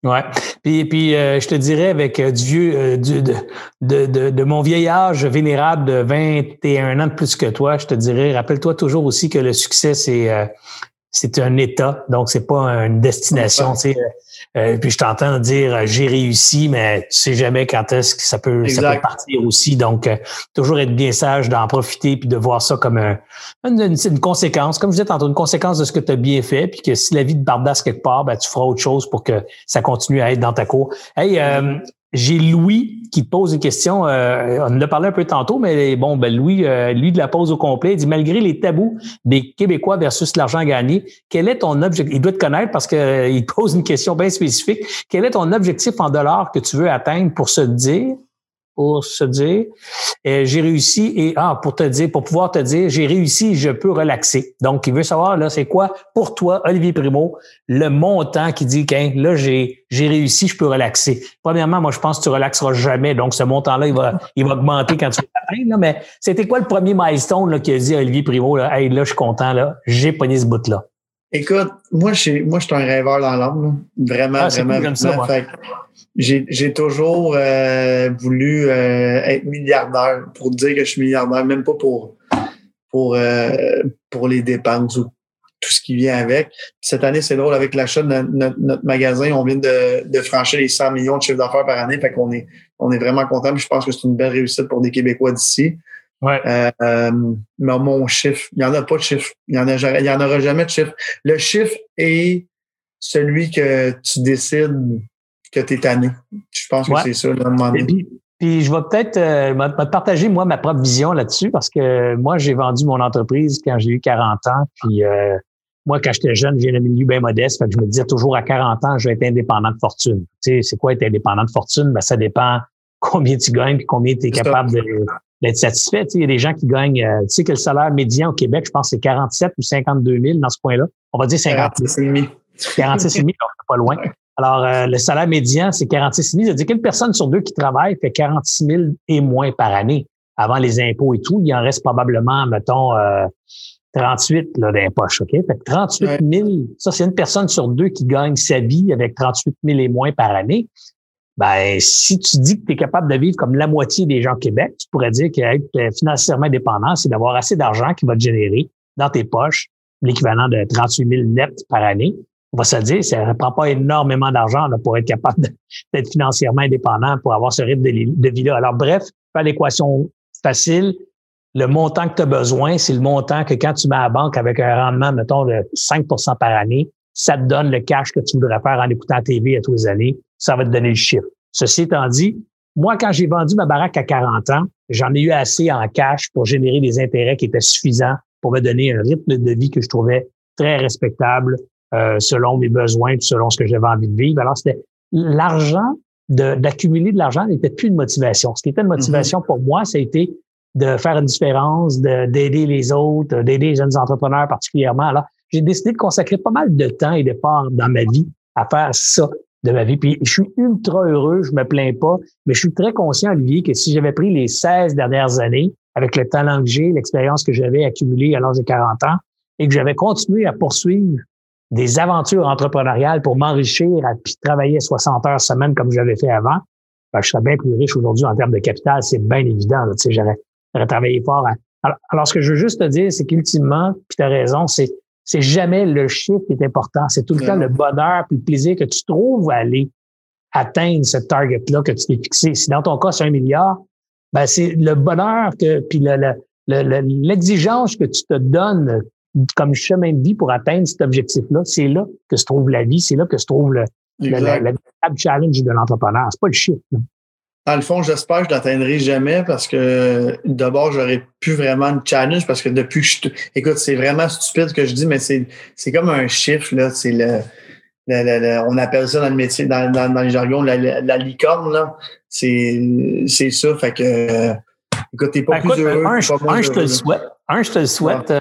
Ouais. Puis, puis euh, je te dirais avec du vieux, du, de, de, de, de, mon vieil âge vénérable de 21 ans de plus que toi, je te dirais, rappelle-toi toujours aussi que le succès, c'est c'est un état, donc c'est pas une destination. Tu sais. Euh, puis je t'entends dire euh, j'ai réussi, mais tu sais jamais quand est-ce que ça peut, ça peut partir aussi. Donc, euh, toujours être bien sage d'en profiter puis de voir ça comme une, une, conséquence, comme je disais tantôt, une conséquence de ce que tu as bien fait, puis que si la vie te bardasse quelque part, ben, tu feras autre chose pour que ça continue à être dans ta cour. Hey, j'ai Louis qui te pose une question. Euh, on en a parlé un peu tantôt, mais bon, ben Louis, euh, lui de la pose au complet. Il dit malgré les tabous des Québécois versus l'argent gagné, quel est ton objectif? Il doit te connaître parce qu'il euh, pose une question bien spécifique. Quel est ton objectif en dollars que tu veux atteindre pour se dire pour se dire j'ai réussi et ah pour te dire pour pouvoir te dire j'ai réussi je peux relaxer donc il veut savoir là c'est quoi pour toi Olivier Primo le montant qui dit qu'un là j'ai j'ai réussi je peux relaxer premièrement moi je pense que tu relaxeras jamais donc ce montant là il va il va augmenter quand tu vas mais c'était quoi le premier milestone là qui a dit Olivier Primo là hey là je suis content là j'ai pogné ce bout là
Écoute, moi, je moi, je suis un rêveur dans l'âme. Vraiment, ah, vraiment. vraiment. J'ai toujours euh, voulu euh, être milliardaire pour dire que je suis milliardaire, même pas pour pour euh, pour les dépenses ou tout ce qui vient avec. Cette année, c'est drôle, avec l'achat de notre, magasin, on vient de, de franchir les 100 millions de chiffre d'affaires par année. Fait qu'on est, on est vraiment content. Je pense que c'est une belle réussite pour des Québécois d'ici.
Ouais.
Euh, mais mon chiffre, il n'y en a pas de chiffre. Il n'y en, en aura jamais de chiffre. Le chiffre est celui que tu décides que tu es tanné. Je pense que c'est ça, le moment
puis, puis, je vais peut-être euh, partager, moi, ma propre vision là-dessus, parce que moi, j'ai vendu mon entreprise quand j'ai eu 40 ans. Puis euh, moi, quand j'étais jeune, j'ai un milieu bien modeste. Fait que je me disais toujours à 40 ans, je vais être indépendant de fortune. Tu sais, c'est quoi être indépendant de fortune? Ben, ça dépend combien tu gagnes et combien tu es capable d'être satisfait. il y a des gens qui gagnent, euh, tu sais que le salaire médian au Québec, je pense, c'est 47 ou 52 000 dans ce point-là. On va dire 56 000. 46 000, pas loin. Alors, euh, le salaire médian, c'est 46 000. C'est-à-dire qu'une personne sur deux qui travaille fait 46 000 et moins par année. Avant les impôts et tout, il en reste probablement, mettons, euh, 38 là, d'impoches. OK? Fait que 38 000, ça, c'est une personne sur deux qui gagne sa vie avec 38 000 et moins par année ben, si tu dis que tu es capable de vivre comme la moitié des gens au Québec, tu pourrais dire qu'être euh, financièrement dépendant, c'est d'avoir assez d'argent qui va te générer dans tes poches l'équivalent de 38 000 net par année. On va se dire, ça ne prend pas énormément d'argent pour être capable d'être financièrement indépendant, pour avoir ce rythme de, vie-là. Alors, bref, faire l'équation facile. Le montant que tu as besoin, c'est le montant que quand tu mets à la banque avec un rendement, mettons, de 5% par année, ça te donne le cash que tu voudrais faire en écoutant TV à tous les années ça va te donner le chiffre. Ceci étant dit, moi, quand j'ai vendu ma baraque à 40 ans, j'en ai eu assez en cash pour générer des intérêts qui étaient suffisants pour me donner un rythme de vie que je trouvais très respectable euh, selon mes besoins selon ce que j'avais envie de vivre. Alors, c'était l'argent, d'accumuler de, l'argent n'était plus une motivation. Ce qui était une motivation mm-hmm. pour moi, ça a été de faire une différence, d'aider les autres, d'aider les jeunes entrepreneurs particulièrement. Alors, j'ai décidé de consacrer pas mal de temps et d'efforts dans ma vie à faire ça de ma vie. Puis je suis ultra heureux, je me plains pas, mais je suis très conscient, Olivier, que si j'avais pris les 16 dernières années, avec le talent que j'ai, l'expérience que j'avais accumulée à l'âge de 40 ans, et que j'avais continué à poursuivre des aventures entrepreneuriales pour m'enrichir puis travailler 60 heures semaine comme j'avais fait avant, ben, je serais bien plus riche aujourd'hui en termes de capital, c'est bien évident. tu sais, j'aurais, travaillé fort. Alors, alors, ce que je veux juste te dire, c'est qu'ultimement, puis tu as raison, c'est c'est jamais le chiffre qui est important. C'est tout le temps le bonheur et le plaisir que tu trouves à aller atteindre ce target-là que tu t'es fixé. Si dans ton cas, c'est un milliard, ben c'est le bonheur que, puis l'exigence que tu te donnes comme chemin de vie pour atteindre cet objectif-là, c'est là que se trouve la vie, c'est là que se trouve le, le, challenge de l'entrepreneur. C'est pas le chiffre.
Dans le fond, j'espère que je l'atteindrai jamais parce que d'abord, j'aurais plus vraiment de challenge parce que depuis que je. Écoute, c'est vraiment stupide ce que je dis, mais c'est, c'est comme un chiffre, là. C'est le, On appelle ça dans le métier, dans, dans, dans le jargon, la, la, licorne, là. C'est, c'est ça. Fait que. écoute, t'es pas ben, plus heureux.
Un, je te le souhaite. Un, je te le souhaite. Euh,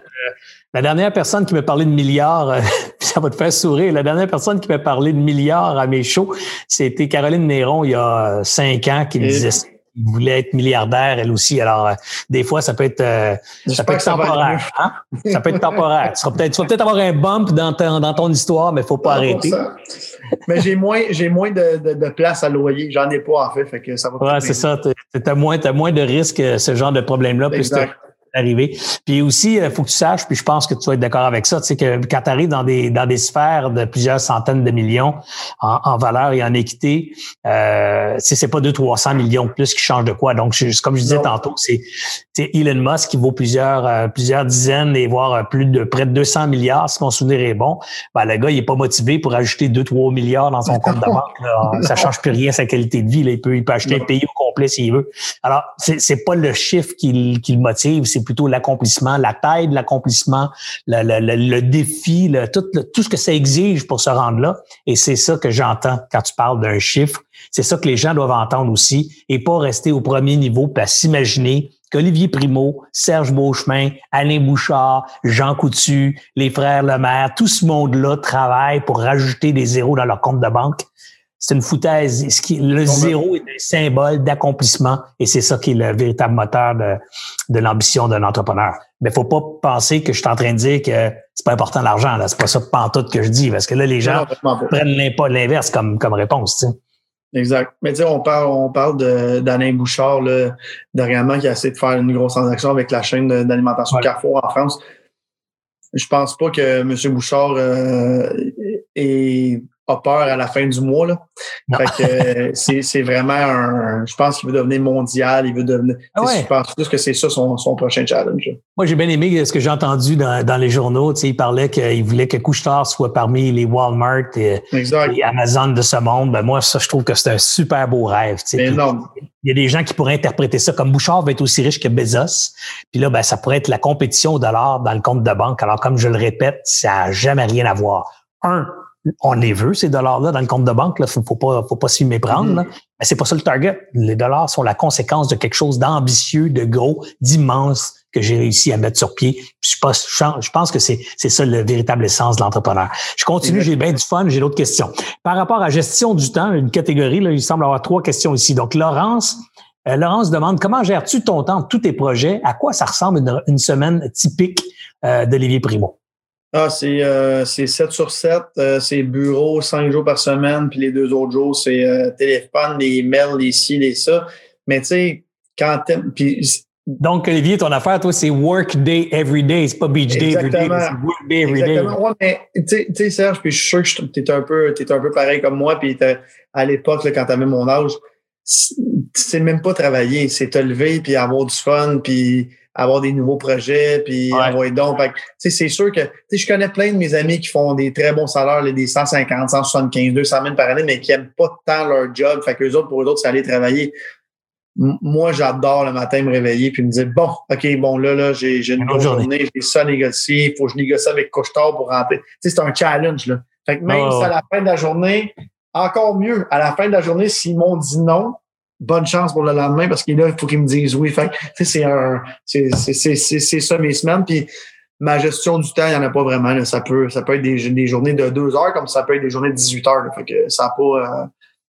la dernière personne qui m'a parlé de milliards, euh, ça va te faire sourire, la dernière personne qui m'a parlé de milliards à mes shows, c'était Caroline Néron il y a cinq ans qui me disait qu'elle voulait être milliardaire elle aussi. Alors, euh, des fois, ça peut être, euh, ça peut être temporaire. Hein? Ça peut être temporaire. tu, vas peut-être avoir un bump dans, dans ton histoire, mais il ne faut pas arrêter.
mais j'ai moins, j'ai moins de, de, place à loyer. J'en ai pas, en fait. fait que ça va
ouais, c'est ça. Tu as moins, as moins de risques, ce genre de problème-là arriver. Puis aussi, il faut que tu saches, puis je pense que tu vas être d'accord avec ça, tu sais que quand tu arrives dans des dans des sphères de plusieurs centaines de millions en, valeur et en équité, euh, c'est pas 200-300 millions de plus qui changent de quoi. Donc, comme je disais tantôt, c'est Elon Musk qui vaut plusieurs euh, plusieurs dizaines et voire plus de près de 200 milliards, si mon souvenir est bon. Ben, le gars, il est pas motivé pour ajouter 2-3 milliards dans son compte de banque. Ça change plus rien sa qualité de vie. Là. Il peut il peut acheter un pays au Alors, c'est, c'est pas le chiffre qui, le motive, c'est plutôt l'accomplissement, la taille de l'accomplissement, le, défi, tout ce que ça exige pour se rendre là. Et c'est ça que j'entends quand tu parles d'un chiffre. C'est ça que les gens doivent entendre aussi et pas rester au premier niveau, pas s'imaginer qu'Olivier Primo, Serge Beauchemin, Alain Bouchard, Jean Coutu, les frères Lemaire, tout ce monde-là travaille pour rajouter des zéros dans leur compte de banque. C'est une foutaise. Le zéro est un symbole d'accomplissement et c'est ça qui est le véritable moteur de, de l'ambition d'un entrepreneur. Mais faut pas penser que je suis en train de dire que c'est pas important l'argent. Là, c'est pas ça pantoute que je dis parce que là les gens prennent pas l'inverse comme comme réponse.
Exact. Mais tu sais, on parle, on parle d'Alain Bouchard, là, dernièrement, qui a essayé de faire une grosse transaction avec la chaîne d'alimentation Carrefour en France. Je pense pas que M. Bouchard euh, est a peur à la fin du mois. Là. Fait que euh, c'est, vraiment un. Je pense qu'il veut devenir mondial, il veut devenir. Ah je pense plus que c'est ça son, son prochain challenge.
Moi, j'ai bien aimé ce que j'ai entendu dans, dans les journaux. Tu sais, il parlait qu'il voulait que Couchetard soit parmi les Walmart et, Amazon de ce monde. Ben, moi, ça, je trouve que c'est un super beau rêve. Tu sais. énorme. Il y a des gens qui pourraient interpréter ça comme Bouchard va être aussi riche que Bezos. Puis là, ben, ça pourrait être la compétition au dollar dans le compte de banque. Alors, comme je le répète, ça n'a jamais rien à voir. Un, on les veut, ces dollars-là, dans le compte de banque. Il faut, faut pas, faut pas s'y méprendre. Mm-hmm. Mais c'est pas ça le target. Les dollars sont la conséquence de quelque chose d'ambitieux, de gros, d'immense que j'ai réussi à mettre sur pied. je, pense, je pense que c'est, c'est ça le véritable essence de l'entrepreneur. Je continue, j'ai bien du fun, j'ai d'autres questions. Par rapport à gestion du temps, une catégorie, là, il semble avoir trois questions ici. Donc, Laurence, euh, Laurence demande comment gères-tu ton temps, tous tes projets? À quoi ça ressemble une, semaine typique euh, d'Olivier Primo?
Ah, c'est euh, 7 sur 7. Euh, c'est bureau 5 jours par semaine, puis les deux autres jours, c'est euh, téléphone, les mails, les ci, les ça. Mais tu sais, quand t'aimes.
donc, Olivier, ton affaire, toi, c'est work day every day. C'est pas beach day every day, c'est work day every day.
Ouais, mais tu sais, Serge, puis je suis sûr que tu es un peu, es un peu pareil comme moi, puis à l'époque, quand tu avais mon âge, c'est même pas travailler, c'est te lever, puis avoir du fun, puis avoir des nouveaux projets, puis envoyer donc. c'est sûr que je connais plein de mes amis qui font des très bons salaires, des 150, 175, 200 000 par année, mais qui n'aiment pas tant leur job. Fait que les autres, pour eux autres, c'est aller travailler. moi, j'adore le matin me réveiller puis me dire bon, OK, bon, là, là, j'ai une bonne journée, j'ai ça à négocier, il faut que je négocie avec Couchetard pour rentrer. c'est un challenge. Là. Fait que même si à la fin de la journée, encore mieux, à la fin de la journée, s'ils m'ont dit non, bonne chance pour le lendemain parce qu'il là, il faut qu'ils me disent oui. Fait c'est un, c'est, c'est, ça mes semaines. Puis ma gestion du temps, il n'y en a pas vraiment. Ça peut, ça peut être des, des, journées de deux heures comme ça peut être des journées de 18 heures. Fait que ça n'a pas, euh,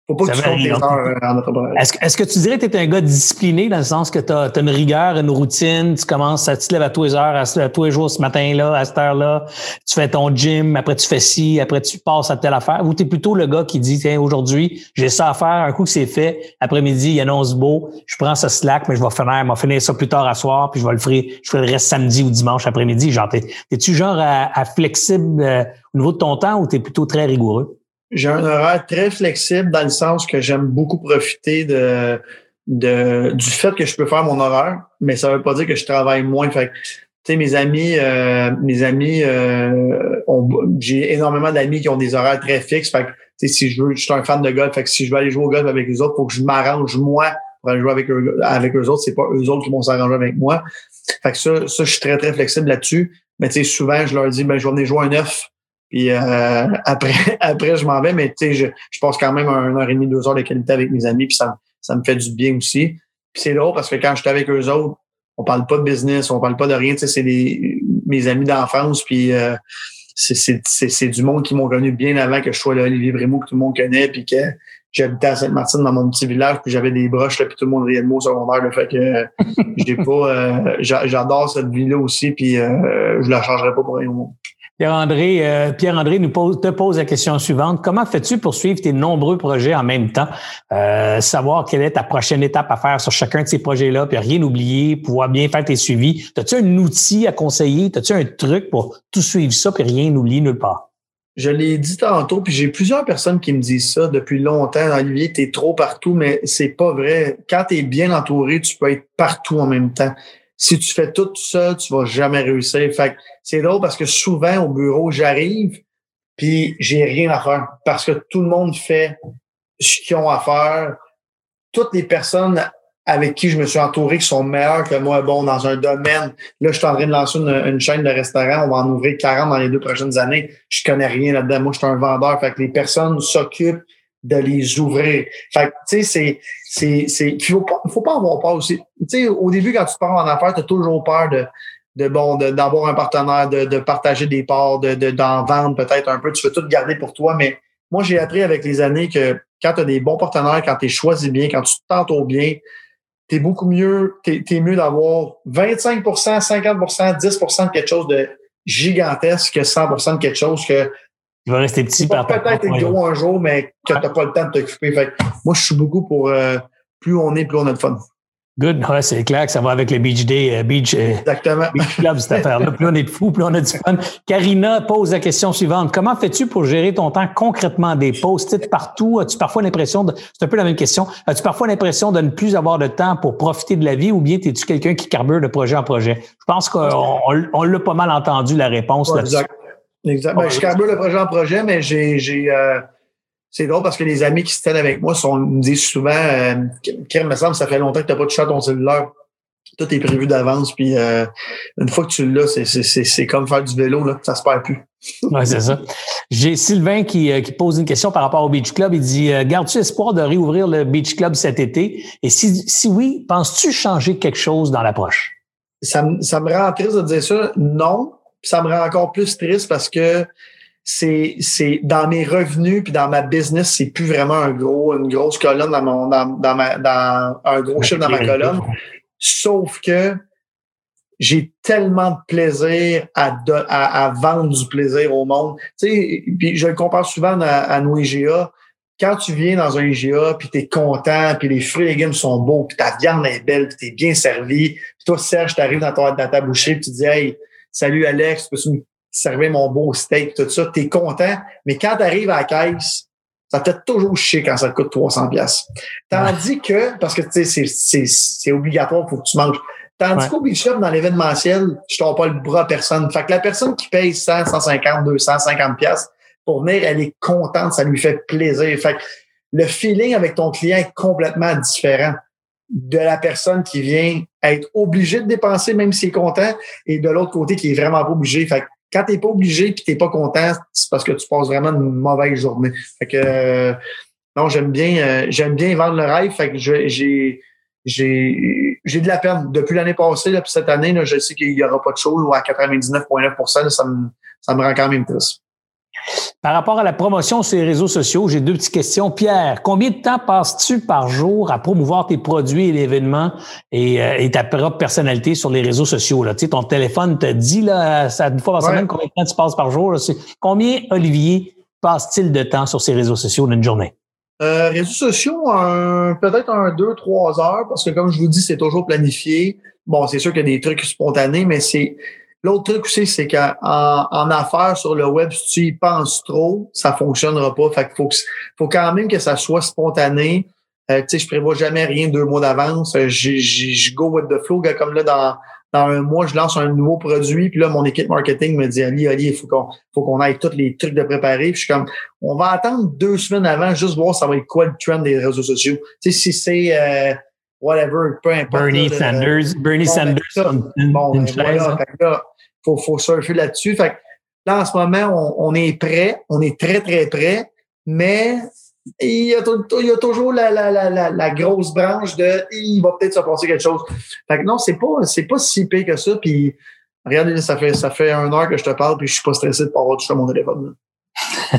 faut pas que tu comptes tes heures euh, en entrepreneur.
Est-ce, est-ce que tu dirais que tu es un gars discipliné dans le sens que tu as, une rigueur, une routine, tu commences, à, tu te lèves à tous les heures, à, tous les jours ce matin-là, à cette heure-là, tu fais ton gym, après tu fais ci, après tu passes à telle affaire, ou tu es plutôt le gars qui dit, tiens, aujourd'hui, j'ai ça à faire, un coup que c'est fait, après-midi, il annonce beau, je prends ce slack, mais je vais finir, je vais finir ça plus tard à soir, puis je vais le faire, je ferai le reste samedi ou dimanche après-midi. Genre, t'es-tu genre à, flexible euh, au niveau de ton temps ou tu es plutôt très rigoureux?
J'ai un horaire très flexible dans le sens que j'aime beaucoup profiter de, de, du fait que je peux faire mon horaire, mais ça veut pas dire que je travaille moins. Fait tu sais, mes amis, euh, mes amis, euh, j'ai énormément d'amis qui ont des horaires très fixes. Fait que, si je veux, je suis un fan de golf. Fait que si je veux aller jouer au golf avec les autres, faut que je m'arrange moi pour aller jouer avec eux, avec eux autres. C'est pas eux autres qui vont s'arranger avec moi. Fait que ça, ça, je suis très, très flexible là-dessus. Mais tu sais, souvent, je leur dis, ben, je vais venir jouer un neuf puis euh, après, après, je m'en vais, mais tu sais, je, je passe quand même un heure et demie, deux heures de qualité avec mes amis, puis ça, ça me fait du bien aussi. Puis c'est drôle parce que quand je suis avec eux autres, on parle pas de business, on parle pas de rien. Tu sais, c'est mes amis d'enfance, puis euh, c'est du monde qui m'ont connu bien avant que je sois là, Olivier Brémaux, que tout le monde connaît, puis que j'habitais à Sainte-Martine dans mon petit village, puis j'avais des broches, là, puis tout le monde riait de moi au secondaire. Là, fait que j'ai pas. Euh, j'adore cette vie-là aussi, puis euh, je la changerai pas pour rien au monde.
Pierre-André, euh, Pierre-André nous te pose la question suivante. Comment fais-tu pour suivre tes nombreux projets en même temps? Euh, savoir quelle est ta prochaine étape à faire sur chacun de ces projets-là, puis rien oublier, pouvoir bien faire tes suivis. As-tu un outil à conseiller? As-tu un truc pour tout suivre ça, puis rien oublier nulle part?
Je l'ai dit tantôt, puis j'ai plusieurs personnes qui me disent ça depuis longtemps. Olivier, t'es trop partout, mais c'est pas vrai. Quand tu es bien entouré, tu peux être partout en même temps si tu fais tout ça, tu vas jamais réussir. Fait c'est drôle parce que souvent au bureau, j'arrive puis j'ai rien à faire parce que tout le monde fait ce qu'ils ont à faire. toutes les personnes avec qui je me suis entouré qui sont meilleurs que moi, bon, dans un domaine. Là, je suis en train de lancer une, chaîne de restaurants. On va en ouvrir 40 dans les deux prochaines années. Je connais rien là-dedans. Moi, je suis un vendeur. Fait que les personnes s'occupent de les ouvrir. Fait tu sais, c'est, c'est, c'est, faut pas, faut pas avoir peur aussi. Tu sais, au début, quand tu pars en affaires, tu as toujours peur de, de bon, d'avoir un partenaire, de, de partager des parts, de, d'en vendre peut-être un peu. Tu veux tout garder pour toi, mais moi, j'ai appris avec les années que quand tu as des bons partenaires, quand tu es choisi bien, quand tu t'entoures bien, tu es beaucoup mieux, tu es, mieux d'avoir 25% 50% 10% de quelque chose de gigantesque que 100% de quelque chose que
il va rester petit
par Peut-être être gros un jour, mais que tu n'as pas le temps de t'occuper. Moi, je suis beaucoup pour euh, plus on est, plus on a de fun.
Good. Ouais, c'est clair que ça va avec le Beach Day, euh, Beach,
euh, Exactement.
Beach Club, cette affaire-là. Plus on est de fous, plus on a du fun. Karina pose la question suivante. Comment fais-tu pour gérer ton temps concrètement? Des post-it partout? As-tu parfois l'impression de, c'est un peu la même question. As-tu parfois l'impression de ne plus avoir de temps pour profiter de la vie ou bien es-tu quelqu'un qui carbure de projet en projet? Je pense qu'on on, l'a pas mal entendu, la réponse là-dessus.
Exact. exact. Ben, je carbure de projet en projet, mais j'ai, j'ai, euh, c'est drôle parce que les amis qui se tiennent avec moi sont, me disent souvent, euh, me semble, ça fait longtemps que tu n'as pas touché à ton cellulaire. Tout est prévu d'avance, puis euh, une fois que tu l'as, c'est comme faire du vélo, là, ça se perd plus.
oui, c'est ça. J'ai Sylvain qui, euh, qui, pose une question par rapport au Beach Club. Il dit euh, Gardes-tu espoir de réouvrir le Beach Club cet été? Et si, si oui, penses-tu changer quelque chose dans l'approche?
Ça, ça me rend triste de dire ça. Non. Ça me rend encore plus triste parce que c'est c'est dans mes revenus puis dans ma business c'est plus vraiment un gros une grosse colonne dans mon dans, dans ma dans un gros chiffre dans ma colonne. sauf que j'ai tellement de plaisir à, à, vendre du plaisir au monde. Tu sais puis je le compare souvent à, à nos IGA quand tu viens dans un IGA puis t'es content puis les fruits et légumes sont beaux puis ta viande est belle puis t'es bien servi puis toi Serge t'arrives dans ta dans ta boucherie puis tu dis hey salut Alex peux-tu me servir mon beau steak, tout ça, t'es content, mais quand tu arrives à la caisse, ça te fait toujours chier quand ça te coûte 300 pièces. Tandis que, parce que tu sais, c'est obligatoire, faut que tu manges. Tandis qu'au Big Shop, dans l'événementiel, je t'en pas le bras à personne. Fait que la personne qui paye 100, 150, 250 pièces pour venir, elle est contente, ça lui fait plaisir. Fait que le feeling avec ton client est complètement différent de la personne qui vient être obligée de dépenser même s'il est content et de l'autre côté qui est vraiment pas obligé. Fait que quand t'es pas obligé et t'es pas content, c'est parce que tu passes vraiment une mauvaise journée. Fait que euh, non, j'aime bien, euh, j'aime bien vendre le rêve. Fait que j'ai, j'ai, j'ai de la peine. Depuis l'année passée, depuis cette année, là, je sais qu'il y aura pas de ou à 99,9% ça me, ça me rend quand même triste.
Par rapport à la promotion sur les réseaux sociaux, j'ai deux petites questions. Pierre, combien de temps passes-tu par jour à promouvoir tes produits et l'événement et, euh, ta propre personnalité sur les réseaux sociaux? Là? Tu sais, ton téléphone te dit là, ça, une fois par semaine combien de temps tu passes par jour. Combien, Olivier, passe-t-il de temps sur ces réseaux sociaux dans une journée?
Euh, réseaux sociaux, peut-être un deux, trois heures, parce que comme je vous dis, c'est toujours planifié. Bon, c'est sûr qu'il y a des trucs spontanés, mais c'est L'autre truc aussi, c'est qu'en en affaires sur le web, si tu y penses trop, ça fonctionnera pas. Fait qu'il faut, faut quand même que ça soit spontané. Euh, tu sais, je prévois jamais rien deux mois d'avance. Euh, je go with the flow. Comme là, dans, dans un mois, je lance un nouveau produit. Puis là, mon équipe marketing me dit Ali, Ali, il faut qu'on faut qu'on aille tous les trucs de préparer. Puis je suis comme on va attendre deux semaines avant, juste voir ça va être quoi le trend des réseaux sociaux. Tu sais, si c'est euh, whatever, peu importe.
Bernie Sanders, Bernie Sanders.
bon, ben, voilà, là, faut, faut surfer là-dessus. Fait là, en ce moment, on, est prêt, on est très, très prêt, mais il y a, il y a toujours la, la, la, la, grosse branche de il va peut-être se passer quelque chose. Fait que non, c'est pas, c'est pas si pire que ça. Puis regardez, ça fait, ça fait un heure que je te parle, puis je suis pas stressé de pas avoir touché mon téléphone.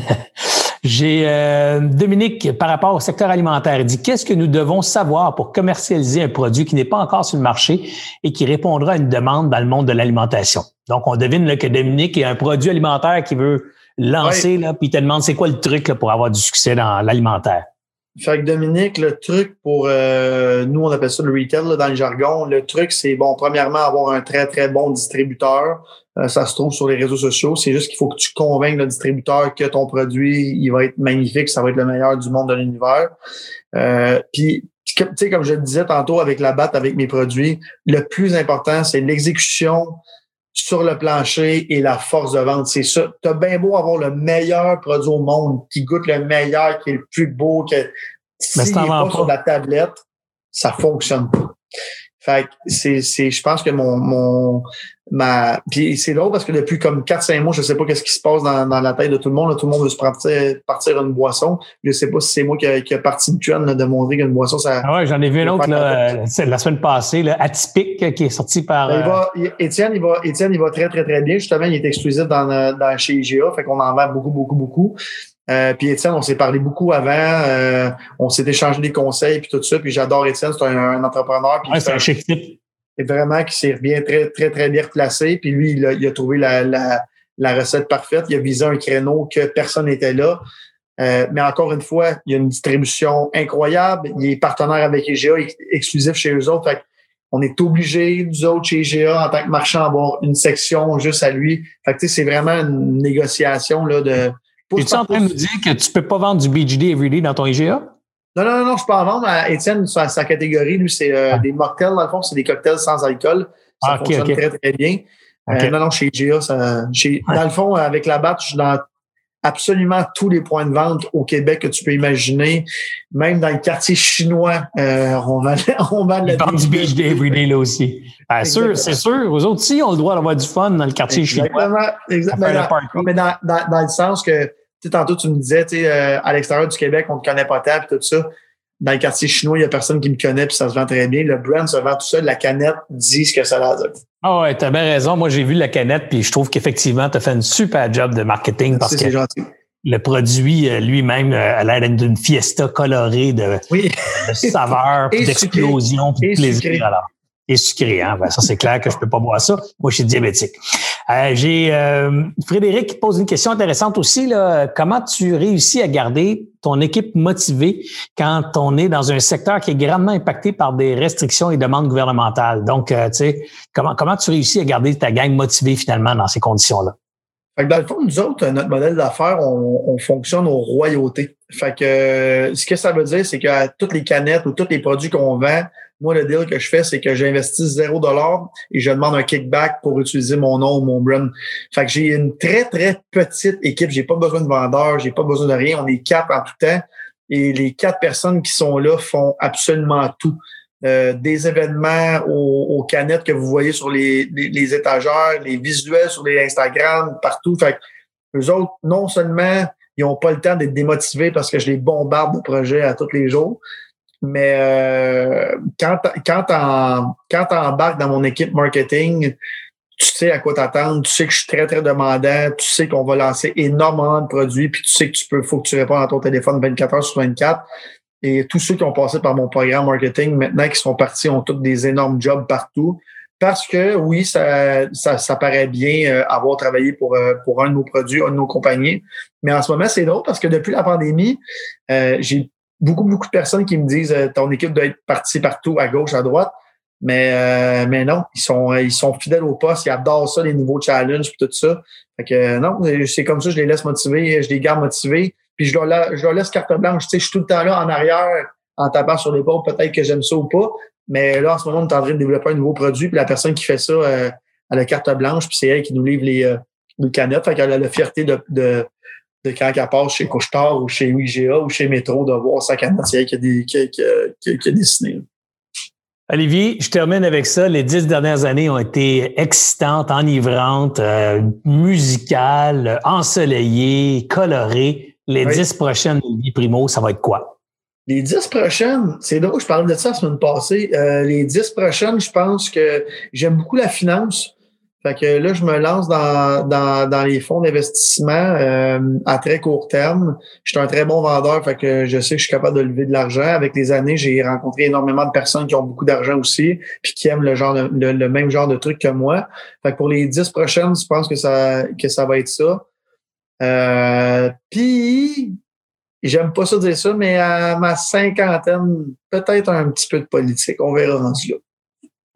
J'ai euh, Dominique, par rapport au secteur alimentaire, il dit qu'est-ce que nous devons savoir pour commercialiser un produit qui n'est pas encore sur le marché et qui répondra à une demande dans le monde de l'alimentation? Donc, on devine là, que Dominique est un produit alimentaire qui veut lancer, là, puis il te demande c'est quoi le truc là, pour avoir du succès dans l'alimentaire.
Fait que Dominique, le truc pour euh, nous, on appelle ça le retail dans le jargon. Le truc, c'est bon, premièrement, avoir un très, très bon distributeur. Euh, ça se trouve sur les réseaux sociaux. C'est juste qu'il faut que tu convainques le distributeur que ton produit, il va être magnifique, ça va être le meilleur du monde de l'univers. Euh, puis, tu sais, comme je le disais tantôt avec la batte, avec mes produits, le plus important, c'est l'exécution sur le plancher et la force de vente. C'est ça. T'as bien beau avoir le meilleur produit au monde, qui goûte le meilleur, qui est le plus beau, que
si pas
sur la tablette, ça fonctionne pas. Fait c'est, c'est, je pense que mon, mon, ma, puis c'est drôle parce que depuis comme 4-5 mois, je sais pas qu'est-ce qui se passe dans, dans la tête de tout le monde. Tout le monde veut se partir, partir une boisson. Je sais pas si c'est moi qui a, qui a parti de trend de montrer qu'une boisson, ça.
Ah ouais, j'en ai vu une autre, là, c'est la semaine passée, là, atypique, qui est sorti par.
Ben, il va, euh, Étienne, il va, Étienne, il va très, très, très bien. Justement, il est exclusif dans, dans chez IGA. Fait qu'on en vend beaucoup, beaucoup, beaucoup. Euh, puis Étienne, on s'est parlé beaucoup avant. Euh, on s'est échangé des conseils puis tout ça. Puis j'adore Étienne, c'est un, entrepreneur.
Puis c'est un chic type.
Vraiment qui s'est bien très, très, très bien placé. Puis lui, il a, il a trouvé la, la, la, recette parfaite. Il a visé un créneau que personne n'était là. Euh, mais encore une fois, il y a une distribution incroyable. Il est partenaire avec IGA, exclusif chez eux autres. Fait on est obligé, nous autres, chez IGA, en tant que marchand, d'avoir une section juste à lui. Fait que, c'est vraiment une négociation là, de,
es-tu en train de nous dire que tu peux pas vendre du BGD Everyday dans ton IGA?
Non, non, non, je peux en vendre. Étienne, sa, sa catégorie, lui, c'est euh, ah. des mocktails, dans le fond, c'est des cocktails sans alcool. Ça ah, fonctionne très, très bien. Euh, non, non, chez IGA, ça, chez, dans le fond, avec la batte, je suis dans absolument tous les points de vente au Québec que tu peux imaginer. Même dans le quartier chinois, euh, on vend, on vend
la du beach day everyday là aussi. c'est sûr, c'est sûr. Aux autres aussi, on le droit d'avoir du fun dans le quartier chinois.
Exactement. Dans, mais dans, dans, dans, le sens que, tu tantôt, tu me disais, tu sais, euh, à l'extérieur du Québec, on ne connaît pas tant, tout ça dans le quartier chinois, il n'y a personne qui me connaît, puis ça se vend très bien. Le brand se vend tout seul. La canette dit ce que ça a dire.
Ah ouais, t'as bien raison. Moi, j'ai vu la canette, puis je trouve qu'effectivement, tu as fait une super job de marketing parce que le produit euh, lui-même euh, a l'air d'une fiesta colorée de,
oui.
de saveur, d'explosion, de plaisir. Alors et sucré. Hein? Ben, ça, c'est clair que je peux pas boire ça. Moi, je suis diabétique. Euh, j'ai euh, Frédéric qui pose une question intéressante aussi. Là. Comment tu réussis à garder ton équipe motivée quand on est dans un secteur qui est grandement impacté par des restrictions et demandes gouvernementales? Donc, euh, tu sais, comment, comment tu réussis à garder ta gang motivée finalement dans ces conditions-là?
Fait que dans le fond, nous autres, notre modèle d'affaires, on, on, fonctionne aux royautés. Fait que ce que ça veut dire, c'est que toutes les canettes ou tous les produits qu'on vend, moi, le deal que je fais, c'est que j'investis zéro dollar et je demande un kickback pour utiliser mon nom ou mon brand. Fait que j'ai une très, très petite équipe. J'ai pas besoin de vendeurs, j'ai pas besoin de rien. On est quatre en tout temps. Et les quatre personnes qui sont là font absolument tout. Euh, des événements aux, canettes que vous voyez sur les, les, étagères, les visuels sur les Instagram, partout. Fait que eux autres, non seulement ils n'ont pas le temps d'être démotivés parce que je les bombarde de projets à tous les jours, mais euh, quand, quand, quand embarques dans mon équipe marketing, tu sais à quoi t'attendre, tu sais que je suis très, très demandant, tu sais qu'on va lancer énormément de produits, puis tu sais que tu peux, faut que tu réponds à ton téléphone 24 heures sur 24. Et tous ceux qui ont passé par mon programme marketing, maintenant qui sont partis, ont tous des énormes jobs partout. Parce que oui, ça, ça, ça paraît bien euh, avoir travaillé pour, euh, pour un de nos produits, un de nos compagnies. Mais en ce moment, c'est drôle parce que depuis la pandémie, euh, j'ai beaucoup, beaucoup de personnes qui me disent euh, ton équipe doit être partie partout, à gauche, à droite. Mais, euh, mais non, ils sont, ils sont fidèles au poste, ils adorent ça, les nouveaux challenges et tout ça. Fait que non, c'est comme ça, je les laisse motiver, je les garde motivés, puis je leur, leur laisse carte blanche. Tu sais, je suis tout le temps là en arrière, en tapant sur l'épaule, peut-être que j'aime ça ou pas. Mais là, en ce moment, on est en train de développer un nouveau produit, puis la personne qui fait ça, euh, elle a carte blanche, puis c'est elle qui nous livre les, euh, les canettes. Fait qu'elle a la fierté de, de, de quand elle passe chez Couchetard ou chez UIGA ou chez Métro de voir sa canadienne qui a, des, qui, qui, qui a dessiné.
Olivier, je termine avec ça. Les dix dernières années ont été excitantes, enivrantes, euh, musicales, ensoleillées, colorées. Les dix prochaines, Olivier Primo, ça va être quoi?
Les dix prochaines, c'est drôle, je parlais de ça la semaine passée. Euh, les dix prochaines, je pense que j'aime beaucoup la finance. Fait que là, je me lance dans, dans, dans les fonds d'investissement euh, à très court terme. Je suis un très bon vendeur, fait que je sais que je suis capable de lever de l'argent. Avec les années, j'ai rencontré énormément de personnes qui ont beaucoup d'argent aussi, puis qui aiment le genre le, même genre de truc que moi. Fait que pour les dix prochaines, je pense que ça que ça va être ça. Euh, puis j'aime pas ça dire ça, mais à ma cinquantaine, peut-être un petit peu de politique. On verra rendu là.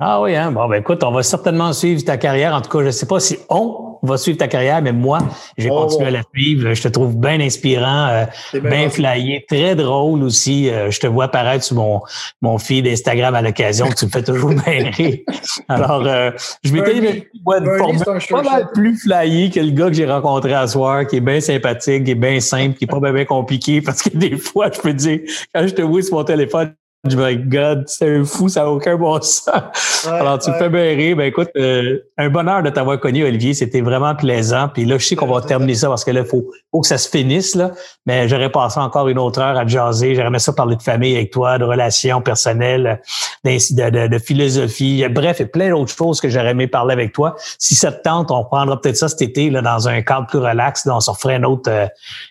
Ah oui, hein? Bon, ben écoute, on va certainement suivre ta carrière. En tout cas, je ne sais pas si on va suivre ta carrière, mais moi, j'ai oh, continué à la suivre. Je te trouve bien inspirant, euh, bien flyé, très drôle aussi. Euh, je te vois apparaître sur mon, mon feed d'Instagram à l'occasion. tu me fais toujours bien rire. Alors, euh, je m'étais dit, pas mal plus flyé que le gars que j'ai rencontré à soir, qui est bien sympathique, qui est bien simple, qui est pas bien, compliqué, parce que des fois, je peux te dire, quand je te vois sur mon téléphone, my God, c'est un fou, ça n'a aucun bon sens. Alors, tu me fais bien rire. Ben, écoute, euh, un bonheur de t'avoir connu, Olivier. C'était vraiment plaisant. Puis là, je sais qu'on va terminer ça parce que là, il faut, faut, que ça se finisse. Là. Mais j'aurais passé encore une autre heure à jaser. J'aurais aimé ça parler de famille avec toi, de relations personnelles, de, de, philosophie. Bref, il y a plein d'autres choses que j'aurais aimé parler avec toi. Si ça te tente, on prendra peut-être ça cet été là, dans un cadre plus relax. Là, on se referait une autre, euh,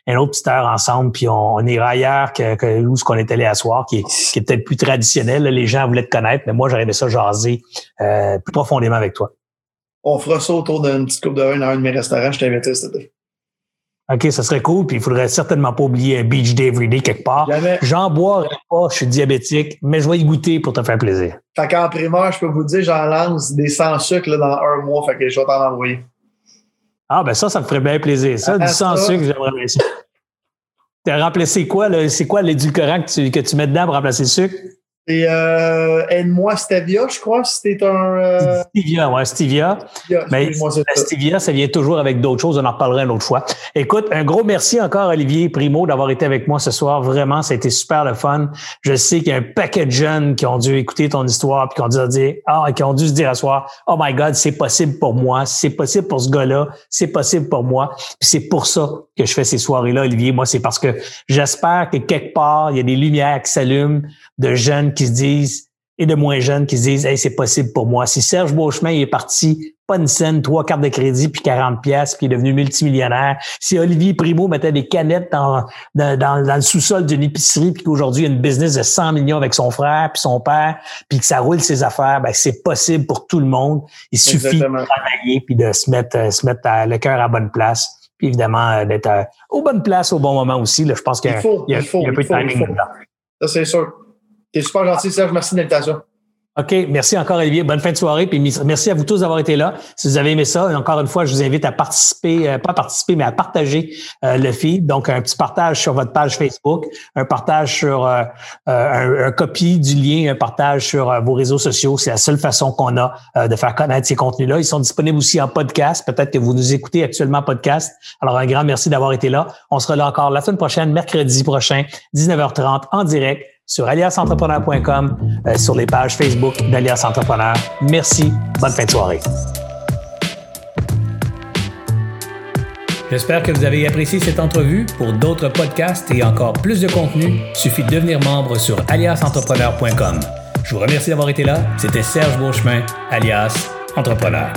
une autre petite heure ensemble. Puis on, on ira ailleurs que, que où ce qu'on est allé à soir, qui est, qui est peut-être plus traditionnel. Les gens voulaient te connaître, mais moi, j'aurais aimé ça jaser euh, plus profondément avec toi.
On fera ça autour d'une petite coupe de vin dans un de mes restaurants. Je t'invite cet été.
OK, ça serait cool. Puis il faudrait certainement pas oublier un beach day everyday quelque part. J'en boirai pas, je suis diabétique, mais je vais y goûter pour te faire plaisir.
Fait qu'en primaire, je peux vous dire, j'en lance des sans sucre là, dans un mois. Fait que je vais t'en envoyer.
Ah, ben ça, ça me ferait bien plaisir. Ça, du sans sucre, j'aimerais bien ça. T'as remplacé quoi? C'est quoi l'édulcorant que tu, que tu mets dedans pour remplacer le sucre?
Et euh, aide-moi Stevia, je crois, c'était un. Euh...
Stevia, ouais, Stevia. Mais la Stevia, ça vient toujours avec d'autres choses. On en reparlera une autre fois. Écoute, un gros merci encore, Olivier Primo, d'avoir été avec moi ce soir. Vraiment, ça a été super le fun. Je sais qu'il y a un paquet de jeunes qui ont dû écouter ton histoire puis qui ont dû dire, ah, qui ont dû se dire à soir, oh my God, c'est possible pour moi, c'est possible pour ce gars-là, c'est possible pour moi. Puis c'est pour ça que je fais ces soirées-là, Olivier. Moi, c'est parce que j'espère que quelque part, il y a des lumières qui s'allument de jeunes qui se disent et de moins jeunes qui se disent Hey, c'est possible pour moi. Si Serge Beauchemin est parti, pas une scène, trois cartes de crédit puis 40 pièces puis est devenu multimillionnaire. Si Olivier Primo mettait des canettes dans, dans, le sous-sol d'une épicerie puis qu'aujourd'hui il a une business de 100 millions avec son frère puis son père puis que ça roule ses affaires, ben c'est possible pour tout le monde. Il suffit de travailler puis de se mettre, euh, se mettre le cœur à bonne place. Puis évidemment, euh, d'être euh, aux bonnes places au bon moment aussi. Là, je pense qu'il y, il y a un peu de timing
dedans. Ça, c'est sûr. T'es super gentil, Serge. Merci de l'invitation.
OK. Merci encore, Olivier. Bonne fin de soirée. Puis merci à vous tous d'avoir été là. Si vous avez aimé ça, encore une fois, je vous invite à participer, euh, pas à participer, mais à partager euh, le feed. Donc, un petit partage sur votre page Facebook, un partage sur euh, un, copie du lien, un partage sur vos réseaux sociaux. C'est la seule façon qu'on a de faire connaître ces contenus-là. Ils sont disponibles aussi en podcast. Peut-être que vous nous écoutez actuellement en podcast. Alors, un grand merci d'avoir été là. On sera là encore la semaine prochaine, mercredi prochain, 19h30, en direct sur aliasentrepreneur.com, euh, sur les pages Facebook d'Alias Entrepreneur. Merci. Bonne fin de soirée. J'espère que vous avez apprécié cette entrevue. Pour d'autres podcasts et encore plus de contenu, suffit de devenir membre sur aliasentrepreneur.com. Je vous remercie d'avoir été là. C'était Serge Beauchemin, alias Entrepreneur.